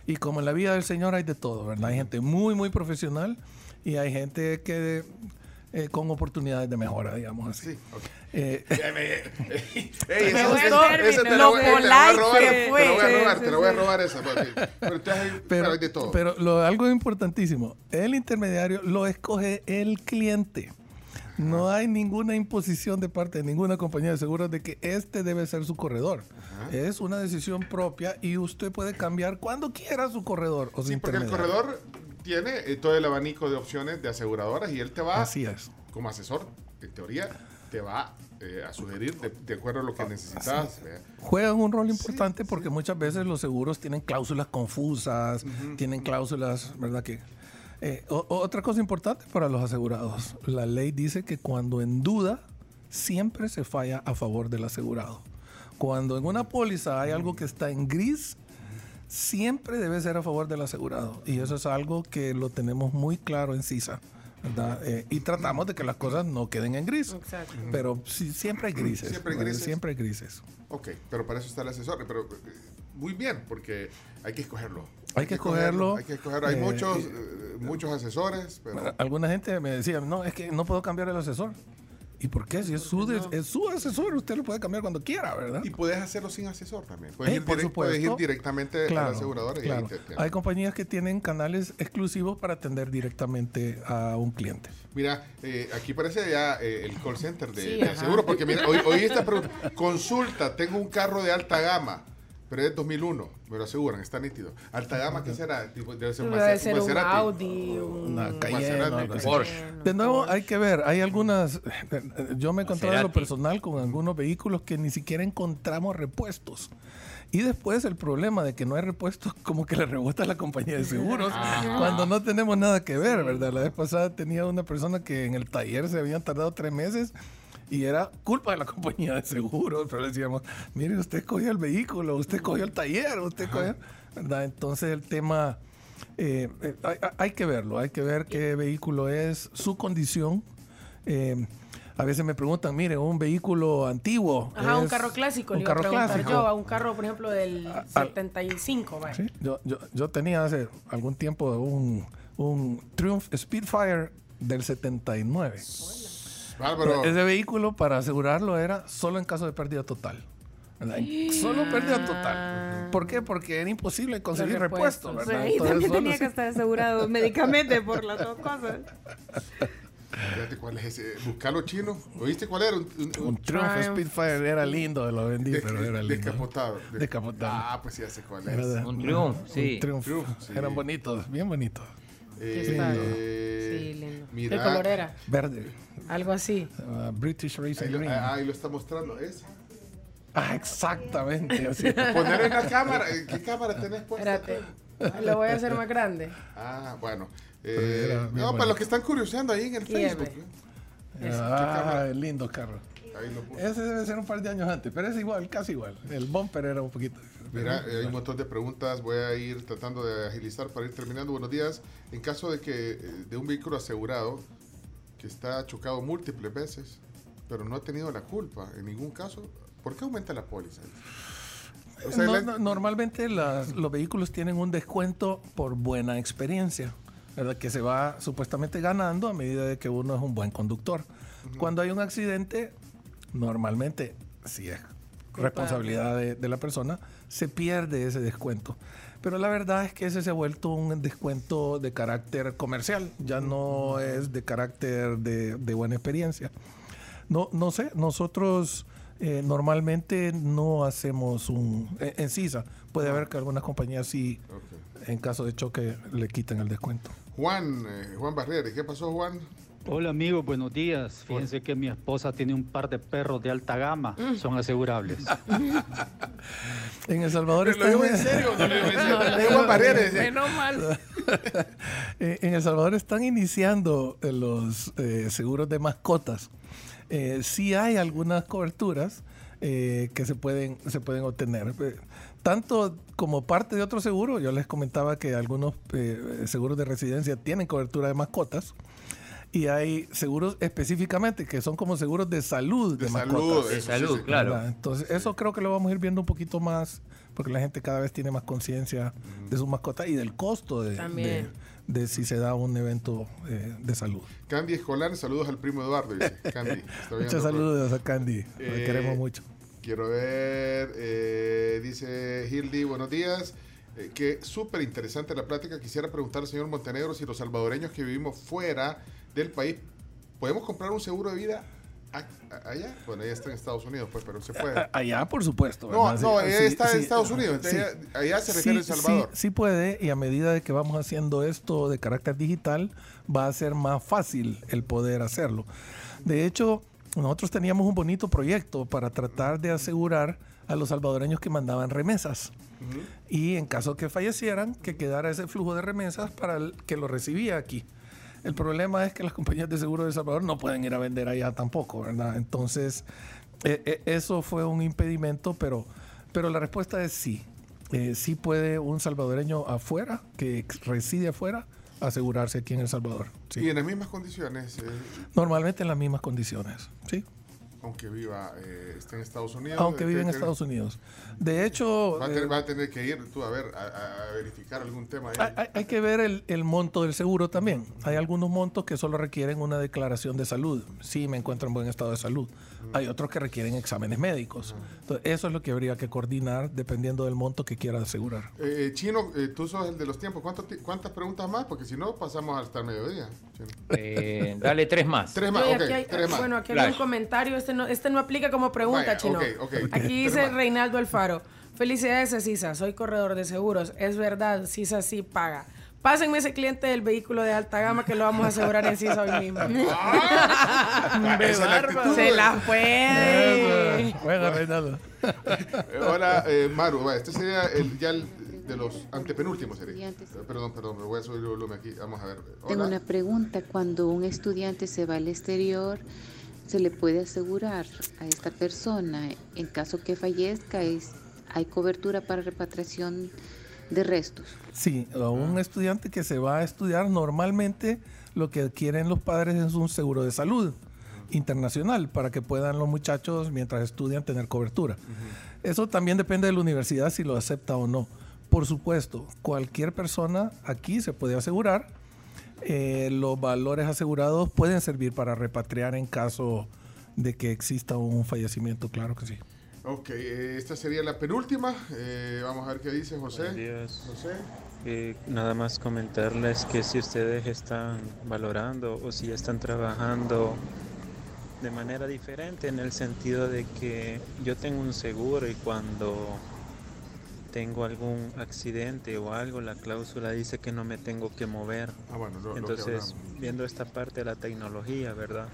Y como en la vida del Señor hay de todo, ¿verdad? Hay gente muy, muy profesional y hay gente que eh, con oportunidades de mejora, digamos así. Sí, ok. Eh, Ey, Me esa- gustó esa- el esa te lo voy- te la voy a robar, te la voy a robar, sí, te la voy a sí. robar esa. porque- Pero hay- pero hay de todo. Pero lo, algo importantísimo, el intermediario lo escoge el cliente. No hay ninguna imposición de parte de ninguna compañía de seguros de que este debe ser su corredor. Es una decisión propia y usted puede cambiar cuando quiera su corredor o Sí, porque el corredor tiene eh, todo el abanico de opciones de aseguradoras y él te va, Así es. como asesor, en teoría, te va eh, a sugerir de, de acuerdo a lo que necesitas. ¿verdad? Juegan un rol importante porque muchas veces los seguros tienen cláusulas confusas, tienen cláusulas, ¿verdad? Que, eh, o- otra cosa importante para los asegurados, la ley dice que cuando en duda, siempre se falla a favor del asegurado. Cuando en una póliza hay algo que está en gris, siempre debe ser a favor del asegurado. Y eso es algo que lo tenemos muy claro en CISA. ¿verdad? Eh, y tratamos de que las cosas no queden en gris. Exacto. Pero sí, siempre hay grises. Siempre hay grises. Siempre hay grises. Ok, pero para eso está el asesor. Pero eh, muy bien, porque hay que escogerlo. Hay que escogerlo. Hay que escogerlo. Hay Eh, muchos, eh, muchos asesores, pero Alguna gente me decía, no, es que no puedo cambiar el asesor. ¿Y por qué? Si es su, de- es su asesor, usted lo puede cambiar cuando quiera, ¿verdad? y puedes hacerlo sin asesor también. Puedes, Eh, ir, por direct- puedes ir supuesto. directamente Claro, al asegurador y ahí claro. te- te- Hay compañías que tienen canales exclusivos para atender directamente a un cliente. Mira, eh, aquí parece ya eh, el call center de, Sí, de seguro, porque mira, hoy, hoy esta pregunta, consulta, tengo un carro de alta gama, pero es 2001, me lo aseguran, está nítido. Alta gama, ¿qué será? Tipo, Debe ser un Debe Maser- ser un Maserati. Audi, un Una Cayenne. Porsche. De nuevo, hay que ver, hay algunas, yo me he encontrado en lo personal con algunos vehículos que ni siquiera encontramos repuestos. Y después el problema de que no hay repuestos, como que le rebota a la compañía de seguros, cuando no tenemos nada que ver, ¿verdad? La vez pasada tenía una persona que en el taller se habían tardado tres meses y era culpa de la compañía de seguros, pero le decíamos, mire, usted escogió el vehículo, usted escogió el taller, usted escogió, ¿verdad? Entonces el tema... Eh, eh, hay, que verlo, hay que ver qué vehículo es, su condición. Eh, a veces me preguntan, mire, un vehículo antiguo. Ajá, un carro clásico, un le iba a preguntar clásico. yo, a un carro, por ejemplo, del al- 75, vaya. Sí, yo, yo, yo tenía hace algún tiempo un, un Triumph Speedfire del 79. Bárbaro. Ese vehículo, para asegurarlo, era solo en caso de pérdida total. ¿verdad? Solo pérdida total. ¿Por qué? Porque era imposible conseguir repuestos, repuestos. ¿verdad? Sí, Entonces, también solo tenía que estar asegurado médicamente por las dos cosas. Fíjate cuál es ese. Buscalo chino. ¿Oíste cuál era? Un, un- un- Un Triumph Triumph. Speedfire era lindo, lo vendí, de- pero era lindo. descapotado. De- Descapotado. Ah, pues ya sé cuál es. ¿Verdad? Un Triumph, sí. Un Triumph. Triumph, sí. Eran bonitos, bien bonitos. Eh, eh, Sí, lindo. Mira, ¿Qué color era? Verde. Algo así. Uh, British Racing Ahí lo, Green. ah, ahí lo está mostrando. ¿Es? Ah, exactamente. así. Poner en la cámara. ¿Qué cámara tenés puesta? Espérate. Lo voy a hacer más grande. Ah, bueno. Eh, no, para los que están curioseando ahí en el. Facebook. ¿eh? Ah, lindo carro. Ahí lo puse. Ese debe ser un par de años antes, pero es igual, casi igual. El bumper era un poquito. Mira, eh, hay un montón de preguntas. Voy a ir tratando de agilizar para ir terminando. Buenos días. En caso de que eh, de un vehículo asegurado que está chocado múltiples veces, pero no ha tenido la culpa en ningún caso, ¿por qué aumenta la póliza? O sea, No, la- no, normalmente las- los vehículos tienen un descuento por buena experiencia, ¿verdad? Que se va supuestamente ganando a medida de que uno es un buen conductor. Cuando hay un accidente, normalmente, si es responsabilidad de, de la persona, se pierde ese descuento. Pero la verdad es que ese se ha vuelto un descuento de carácter comercial, ya no es de carácter de, de buena experiencia. No, no sé, nosotros eh, normalmente no hacemos un... En, en CISA puede haber que algunas compañías sí, en caso de choque, le quiten el descuento. Juan, eh, Juan Barrera, ¿qué pasó, Juan? Hola amigos, buenos días. Fíjense que mi esposa tiene un par de perros de alta gama, son asegurables. En El Salvador ¿Lo digo en están- serio? No lo digo en serio. Es Juan Barrera. dice, Menos mal. Eh, en El Salvador están iniciando eh, los eh, seguros de mascotas. Eh, sí hay algunas coberturas eh, que se pueden, se pueden obtener. Eh, Tanto como parte de otro seguro, yo les comentaba que algunos eh, seguros de residencia tienen cobertura de mascotas. Y hay seguros específicamente que son como seguros de salud de, De salud, mascotas. De salud, sí. claro. ¿verdad? Entonces, eso creo que lo vamos a ir viendo un poquito más, porque la gente cada vez tiene más conciencia de sus mascotas y del costo de, de- de si se da un evento eh, de salud. Candy Escolar, saludos al primo Eduardo, dice Candy. está viendo, Muchos saludos a Candy, Eh, queremos mucho. Quiero ver, eh, dice Hildy, buenos días. Eh, que súper interesante la plática. Quisiera preguntar al señor Montenegro si los salvadoreños que vivimos fuera del país, ¿podemos comprar un seguro de vida allá? Bueno, ella está en Estados Unidos, pues, pero se puede. Allá, por supuesto. No, no, ella sí, está en sí, Estados Unidos, sí. allá, allá se refiere El Salvador. Sí, sí puede, y a medida de que vamos haciendo esto de carácter digital, va a ser más fácil el poder hacerlo. De hecho, nosotros teníamos un bonito proyecto para tratar de asegurar a los salvadoreños que mandaban remesas. Y en caso que fallecieran, que quedara ese flujo de remesas para el que lo recibía aquí. El problema es que las compañías de seguro de El Salvador no pueden ir a vender allá tampoco, ¿verdad? Entonces, eh, eh, eso fue un impedimento, pero, pero la respuesta es sí. Eh, sí puede un salvadoreño afuera, que reside afuera, asegurarse aquí en El Salvador. Sí. Y en las mismas condiciones, eh, Normalmente en las mismas condiciones, ¿sí? Aunque viva, eh, esté en Estados Unidos. Aunque vive en Estados Unidos. De hecho, Va a, tener, eh, va a tener que ir tú a ver, a, a- verificar algún tema ahí. hay, hay- que ver el, el monto del seguro también. Hay algunos montos que solo requieren una declaración de salud. Sí, me encuentro en buen estado de salud. Hay otros que requieren exámenes médicos. Entonces, eso es lo que habría que coordinar dependiendo del monto que quiera asegurar. Eh, eh, Chino, eh, tú sos el de los tiempos. ¿Cuánto ti- ¿Cuántas preguntas más? Porque si no, pasamos hasta el mediodía. Eh, dale tres más. Tres más, Oye, ok, aquí hay- tres más. Bueno, aquí hay Flash. un comentario. Este no, este no aplica como pregunta, Vaya, chino. Aquí dice. Reinaldo Alfaro. Felicidades a Sisa, soy corredor de seguros. Es verdad, Sisa sí paga. Pásenme ese cliente del vehículo de alta gama que lo vamos a asegurar en Sisa hoy mismo. Es la. Se la fue. Bueno, Reinaldo. Ahora, eh, Maru, este sería el, ya el de los antepenúltimos. Sería. Perdón, perdón, me voy a subir el volumen aquí. Vamos a ver. Tengo una pregunta. Cuando un estudiante se va al exterior, ¿se le puede asegurar a esta persona, en caso que fallezca, es, hay cobertura para repatriación de restos? Sí, a un estudiante que se va a estudiar normalmente lo que adquieren los padres es un seguro de salud internacional para que puedan los muchachos mientras estudian tener cobertura. Eso también depende de la universidad si lo acepta o no. Por supuesto, cualquier persona aquí se puede asegurar. Eh, los valores asegurados pueden servir para repatriar en caso de que exista un fallecimiento, claro que sí. Ok, eh, esta sería la penúltima. Eh, vamos a ver qué dice José. Buenos días. José. Eh, nada más comentarles que si ustedes están valorando o si ya están trabajando de manera diferente en el sentido de que yo tengo un seguro y cuando tengo algún accidente o algo, la cláusula dice que no me tengo que mover. Ah, bueno, lo- lo que Entonces, hablamos. viendo esta parte de la tecnología, ¿verdad?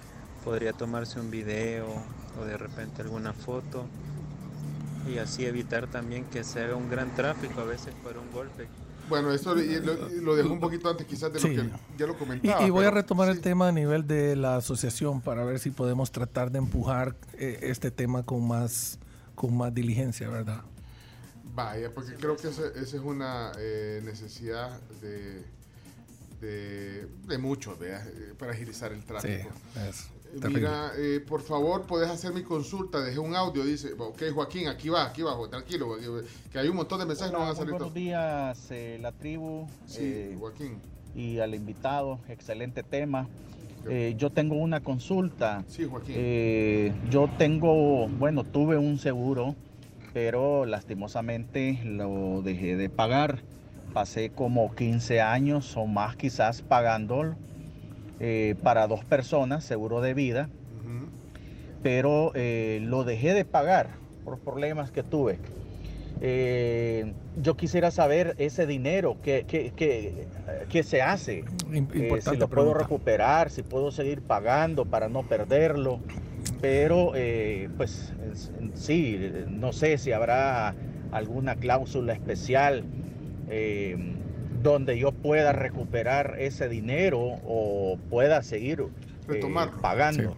Podría tomarse un video o de repente alguna foto y así evitar también que se haga un gran tráfico a veces por un golpe. Bueno, esto lo, lo dejó un poquito antes quizás de Sí. lo que ya lo Y, comentaba. y voy a pero retomar el sí. tema a nivel de la asociación para ver si podemos tratar de empujar eh, este tema con más, con más diligencia, ¿verdad? Vaya, porque creo que esa, esa es una eh, necesidad de, de, de muchos, ¿vea? Eh, para agilizar el Sí, tráfico. es Eh, terrible. Mira, eh, por favor, puedes hacer mi consulta. Dejé un audio, dice, ok, Joaquín, aquí va, aquí va, tranquilo, que- que hay un montón de mensajes, no van a salir buenos días, eh, la tribu. Sí, eh, Joaquín. y al invitado, excelente tema. Eh, yo tengo una consulta. Sí, Joaquín. Eh, yo tengo, bueno, tuve un seguro, pero lastimosamente lo dejé de pagar. Pasé como 15 años o más quizás pagándolo eh, para dos personas, seguro de vida, pero eh, lo dejé de pagar por problemas que tuve. Eh, yo quisiera saber ese dinero, ¿qué, qué- qué- qué se hace? Eh, si lo puedo pregunta. recuperar, si puedo seguir pagando para no perderlo. Pero, eh, pues es- sí, no sé si habrá alguna cláusula especial eh, donde yo pueda recuperar ese dinero o pueda seguir eh, pagando.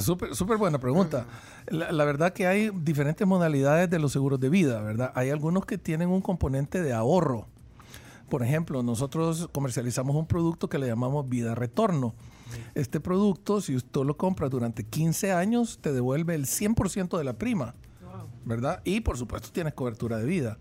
Súper súper buena pregunta. La, la verdad que hay diferentes modalidades de los seguros de vida, ¿verdad? Hay algunos que tienen un componente de ahorro. Por ejemplo, nosotros comercializamos un producto que le llamamos vida retorno. Este producto, si usted lo compra durante 15 años, te devuelve el 100% de la prima, ¿verdad? Y por supuesto tienes cobertura de vida.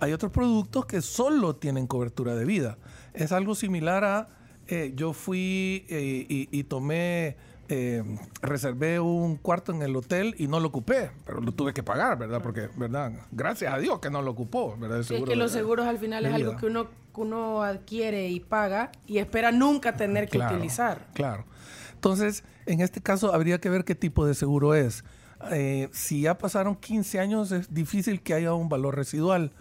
Hay otros productos que solo tienen cobertura de vida. Es algo similar a, eh, yo fui eh, y tomé eh, reservé un cuarto en el hotel y no lo ocupé, pero lo tuve que pagar, ¿verdad? Porque, ¿verdad? Gracias a Dios que no lo ocupó, ¿verdad? es que los seguros al final es algo que uno, que uno adquiere y paga y espera nunca tener que utilizar. Claro. Entonces, en este caso habría que ver qué tipo de seguro es. Eh, si ya pasaron 15 años, es difícil que haya un valor residual.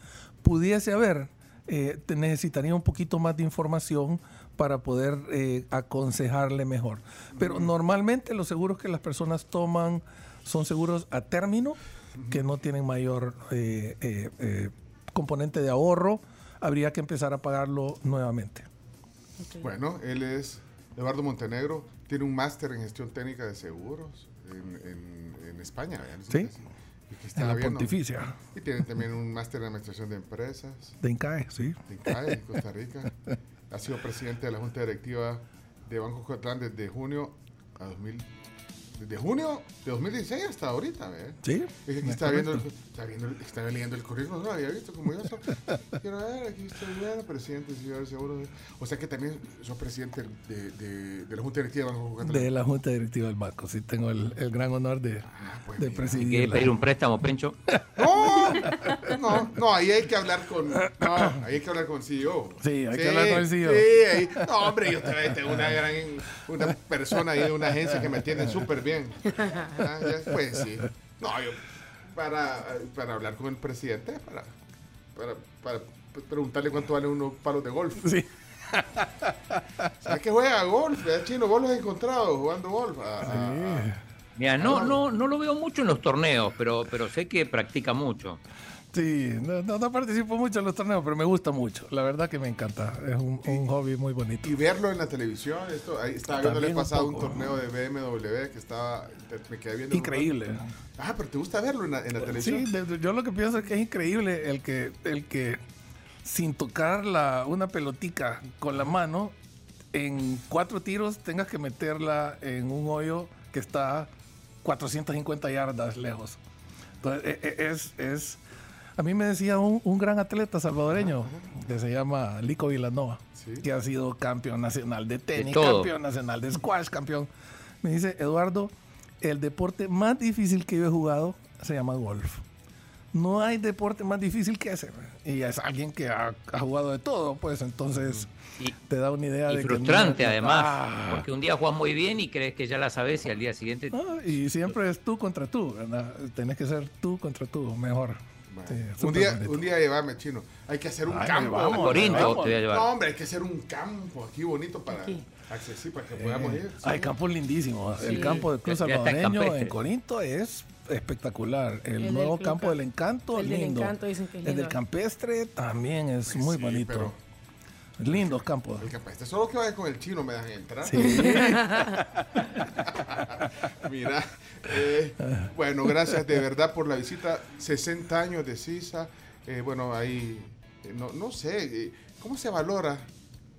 Pudiese haber, eh, necesitaría un poquito más de información para poder eh, aconsejarle mejor. Pero normalmente los seguros que las personas toman son seguros a término, que no tienen mayor eh, eh, componente de ahorro. Habría que empezar a pagarlo nuevamente. Bueno, él es Eduardo Montenegro, tiene un máster en gestión técnica de seguros en, España. Sí. en la pontificia. Y tiene también un máster en administración de empresas. De INCAE, sí. De INCAE, en Costa Rica. ha sido presidente de la Junta Directiva de Banco Cotlán desde junio a 2000 desde junio de 2016 hasta ahorita, ¿ves? Sí. Es que está viendo, está viendo, está leyendo el currículum, no había visto como yo soy. Quiero ver, aquí estoy viendo, presidente del Seguro. O sea que también soy presidente de, de, de, la Junta Directiva del Banco Catalán. De la Junta Directiva del Banco, sí, tengo el, el gran honor de, ah, pues de presidir. ¿Quieres pedir un préstamo, Pencho? No, no, no, ahí hay que hablar con, no, ahí hay que hablar con el CEO. Sí, hay que hablar con el CEO. Sí, ahí, no, hombre, yo tengo una gran, una persona ahí de una agencia que me atiende súper bien. Ah, pues sí. No, yo, para, para hablar con el presidente, para, para, para preguntarle cuánto vale unos palos de golf. Sí. ¿Sabes que juega golf? Chino, vos los has encontrado jugando golf. Ah, ah, Mira, no, no, no lo veo mucho en los torneos, pero, pero sé que practica mucho. Sí, no, no, participo mucho en los torneos, pero me gusta mucho. La verdad que me encanta. Es un, hobby muy bonito. Y verlo en la televisión, esto, ahí estaba viendo el pasado un, torneo de BMW que estaba, me quedé viendo. Increíble. Ah, pero te gusta verlo en la, televisión. Sí, yo lo que pienso es que es increíble el que, el que sin tocar la, una pelotica con la mano, en cuatro tiros tengas que meterla en un hoyo que está 450 yardas lejos. Entonces, e, e, es, es a mí me decía un, gran atleta salvadoreño que se llama Lico Villanova, que ha sido campeón nacional de tenis, campeón nacional de squash, campeón. Me dice, Eduardo, el deporte más difícil que yo he jugado se llama golf. No hay deporte más difícil que ese. Y es alguien que ha, jugado de todo, pues entonces te da una idea y de frustrante además, ah. porque un día juegas muy bien y crees que ya la sabes y al día siguiente... Ah, y siempre es tú contra tú, ¿verdad? Tenés que ser tú contra tú, mejor un, día, un día llevarme chino. Hay que hacer un campo. Vamos, Corinto, te voy a llevar. No, hombre, hay que hacer un campo aquí bonito para acceder, para que podamos ir. Hay campos lindísimos. El campo del Club Salvadoreño en Corinto es espectacular. El, nuevo campo del Encanto, el lindo. Del encanto, dicen que es lindo. El del Campestre también es pues muy bonito. Lindos campos. El solo que vaya con el chino me dejan entrar. Sí. Mira, eh, bueno, gracias de verdad por la visita. 60 años de CISA. Eh, bueno, ahí, eh, no, no sé, ¿cómo se valora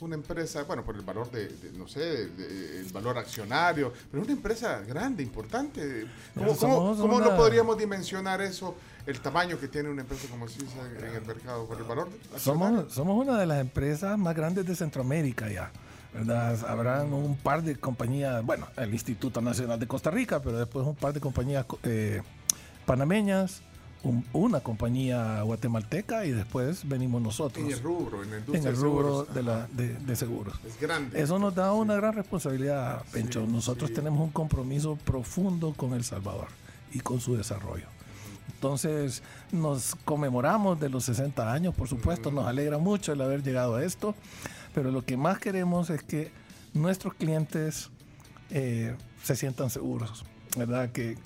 una empresa, bueno, por el valor de, no sé, el valor accionario, pero una empresa grande, importante. ¿Cómo, cómo, no podríamos dimensionar eso, el tamaño que tiene una empresa como CISA en el mercado, por el valor Somos, somos una de las empresas más grandes de Centroamérica ya. ¿verdad? Habrán un par de compañías, bueno, el Instituto Nacional de Costa Rica, pero después un par de compañías eh, panameñas, una compañía guatemalteca y después venimos nosotros. En el rubro, en, el rubro de, la, de, seguros. Es grande. Eso nos da una gran responsabilidad, Pencho. nosotros tenemos un compromiso profundo con El Salvador y con su desarrollo. Entonces nos conmemoramos de los 60 años, por supuesto, nos alegra mucho el haber llegado a esto, pero lo que más queremos es que nuestros clientes eh, se sientan seguros, ¿verdad? Que,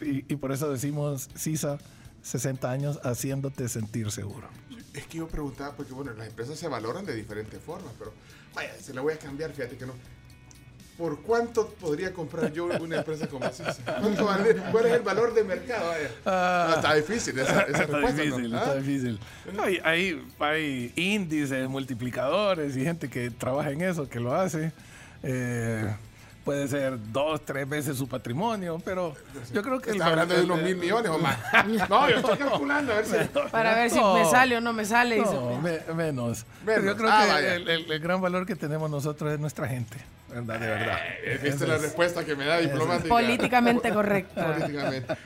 y, por eso decimos CISA 60 años haciéndote sentir seguro. Es que yo preguntaba, porque bueno, las empresas se valoran de diferentes formas, pero vaya, se la voy a cambiar, fíjate que no. ¿Por cuánto podría comprar yo una empresa como esa? ¿Cuánto vale- ¿Cuál es el valor de mercado? Ah. No, está difícil esa, esa Está respuesta. difícil, ¿no? está ¿Ah? difícil. Hay, hay, hay índices, multiplicadores y gente que trabaja en eso, que lo hace. Eh, puede ser dos, tres veces su patrimonio, pero yo creo que... Está hablando de unos mil millones o más. No, yo estoy calculando a ver si. Para ver si No. me sale o no me sale. No, me- menos. Pero yo creo Ah, que el, el- el gran valor que tenemos nosotros es nuestra gente, ¿verdad? De verdad. Eh, es la es. respuesta que me da diplomática. Políticamente correcta. Políticamente.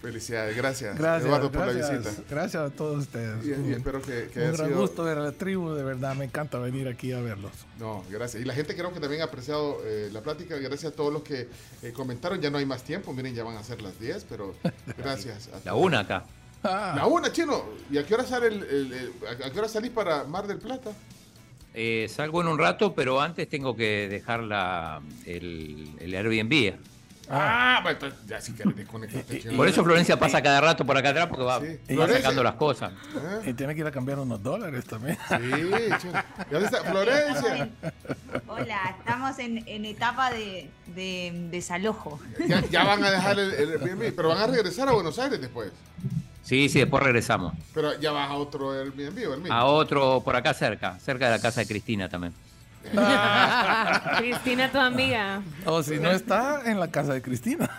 Felicidades, gracias, Gracias, Eduardo, por gracias, la visita. Gracias a todos ustedes. Y- y espero que- que un haya gran sido- gusto ver a la tribu, de verdad, me encanta venir aquí a verlos. No, gracias. Y la gente creo que también ha apreciado eh, la plática. Gracias a todos los que eh, comentaron. Ya no hay más tiempo. Miren, ya van a ser las 10, pero gracias. a La una acá. La una, chino. ¿Y a qué hora sale el, el- el- a qué hora salís para Mar del Plata? Eh, salgo en un rato, pero antes tengo que dejar la, el, el Airbnb. Ah, bueno, entonces ya si querés desconectarte. chino. Por eso Florencia pasa cada rato por acá atrás porque va, Sí. sacando las cosas. Y tiene que ir a cambiar unos dólares también. Sí, chino. ¿Y dónde está Florencia? Hola, estamos en, en etapa de, de desalojo. Ya, ya van a dejar el, el Airbnb, pero van a regresar a Buenos Aires después. Sí, sí, después regresamos. Pero ya vas a otro Airbnb mismo. A otro por acá cerca, cerca de la casa de Cristina también. Cristina, tu amiga. O si no está en la casa de Cristina.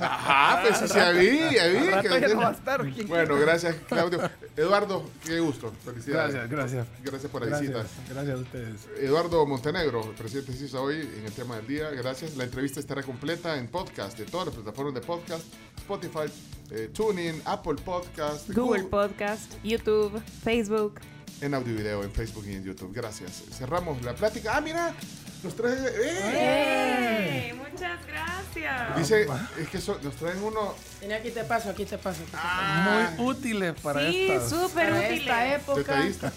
Ajá, pues sí, que- no va a estar. Bueno, gracias, Claudio. Eduardo, qué gusto. Felicidades. Gracias, gracias. Gracias por la Gracias, visita. gracias a ustedes. Eduardo Montenegro, el presidente de CISA hoy en el tema del día. Gracias. La entrevista estará completa en podcast, de todas las plataformas de podcast, Spotify, eh, TuneIn, Apple Podcast, Google Podcast, YouTube, Facebook. En audio y video, en Facebook y en YouTube. Gracias. Cerramos la plática. Ah, mira, nos trae... ¡eh! ¡Ey! Muchas gracias. Dice, es que so- nos traen uno... Mira, aquí te paso, aquí te paso. aquí te Ah. Muy útiles para Sí, estas. súper Para útiles. esta época. detallista.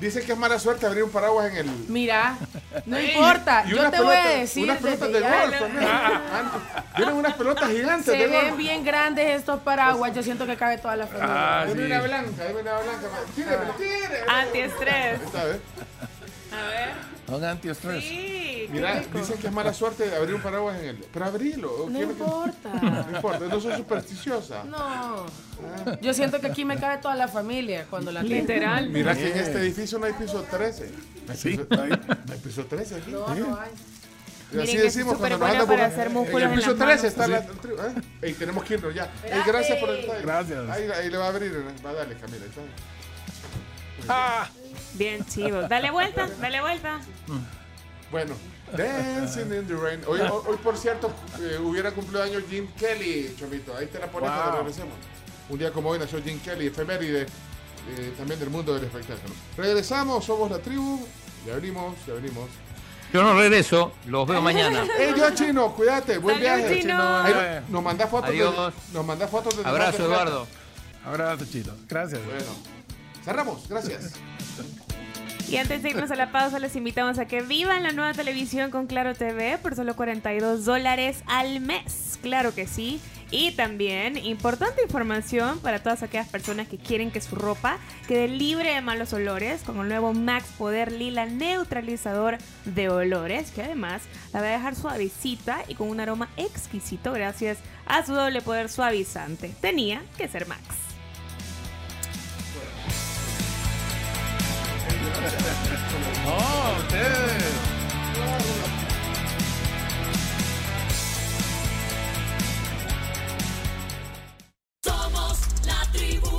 Dice que es mala suerte abrir un paraguas en el... Mira, no Ey, importa, yo te voy a decir. Unas pelotas de golf también. Ah, Tienen unas pelotas gigantes Se de ven golf. bien grandes estos paraguas, yo siento que cabe toda la familia. Ah, Deme sí. una blanca, una blanca. Tíreme, tíreme. Antiestrés. Esta vez. A ver. Son antiestrés. Sí. Mira, dicen que es mala suerte abrir un paraguas en el. Pero abrilo. No ¿quiere que- importa. No importa, no soy supersticiosa. No. Yo siento que aquí me cabe toda la familia cuando la tengo. Literal. Mira que en este edificio no hay piso 13. Sí, No hay, no hay piso 13 aquí. No, no hay. Y Miren así es decimos cuando anda para por- hacer músculos En el en piso las 13 manos. está la. ¿eh? Ey, tenemos que irnos ya. Ey, gracias por el detalle. Gracias. Ahí, ahí le va a abrir. Va a darle, Camila. está. Ah, Bien chivo. Dale vuelta, dale vuelta. Bueno, Dancing in the Rain. Hoy, por cierto, eh, hubiera cumplido años Jim Kelly, Chomito. Ahí te la pones Wow. cuando regresemos. Un día como hoy nació Jim Kelly, efeméride eh, también del mundo del espectáculo. Regresamos, somos la tribu. Ya venimos, ya venimos. Yo no regreso, los veo mañana. ¡Ey, yo chino! Cuídate, buen Salud, viaje. Chino. Nos manda fotos. Adiós. De, nos manda fotos de Abrazo, Eduardo. abrazo, chito. Gracias. Bueno, cerramos. Gracias. Y antes de irnos a la pausa, les invitamos a que vivan la nueva televisión con Claro TV por solo 42 dólares al mes. Claro que sí. Y también, importante información para todas aquellas personas que quieren que su ropa quede libre de malos olores con el nuevo Max Poder Lila neutralizador de olores, que además la va a dejar suavecita y con un aroma exquisito gracias a su doble poder suavizante. Tenía que ser Max. No, ustedes. Somos la tribu.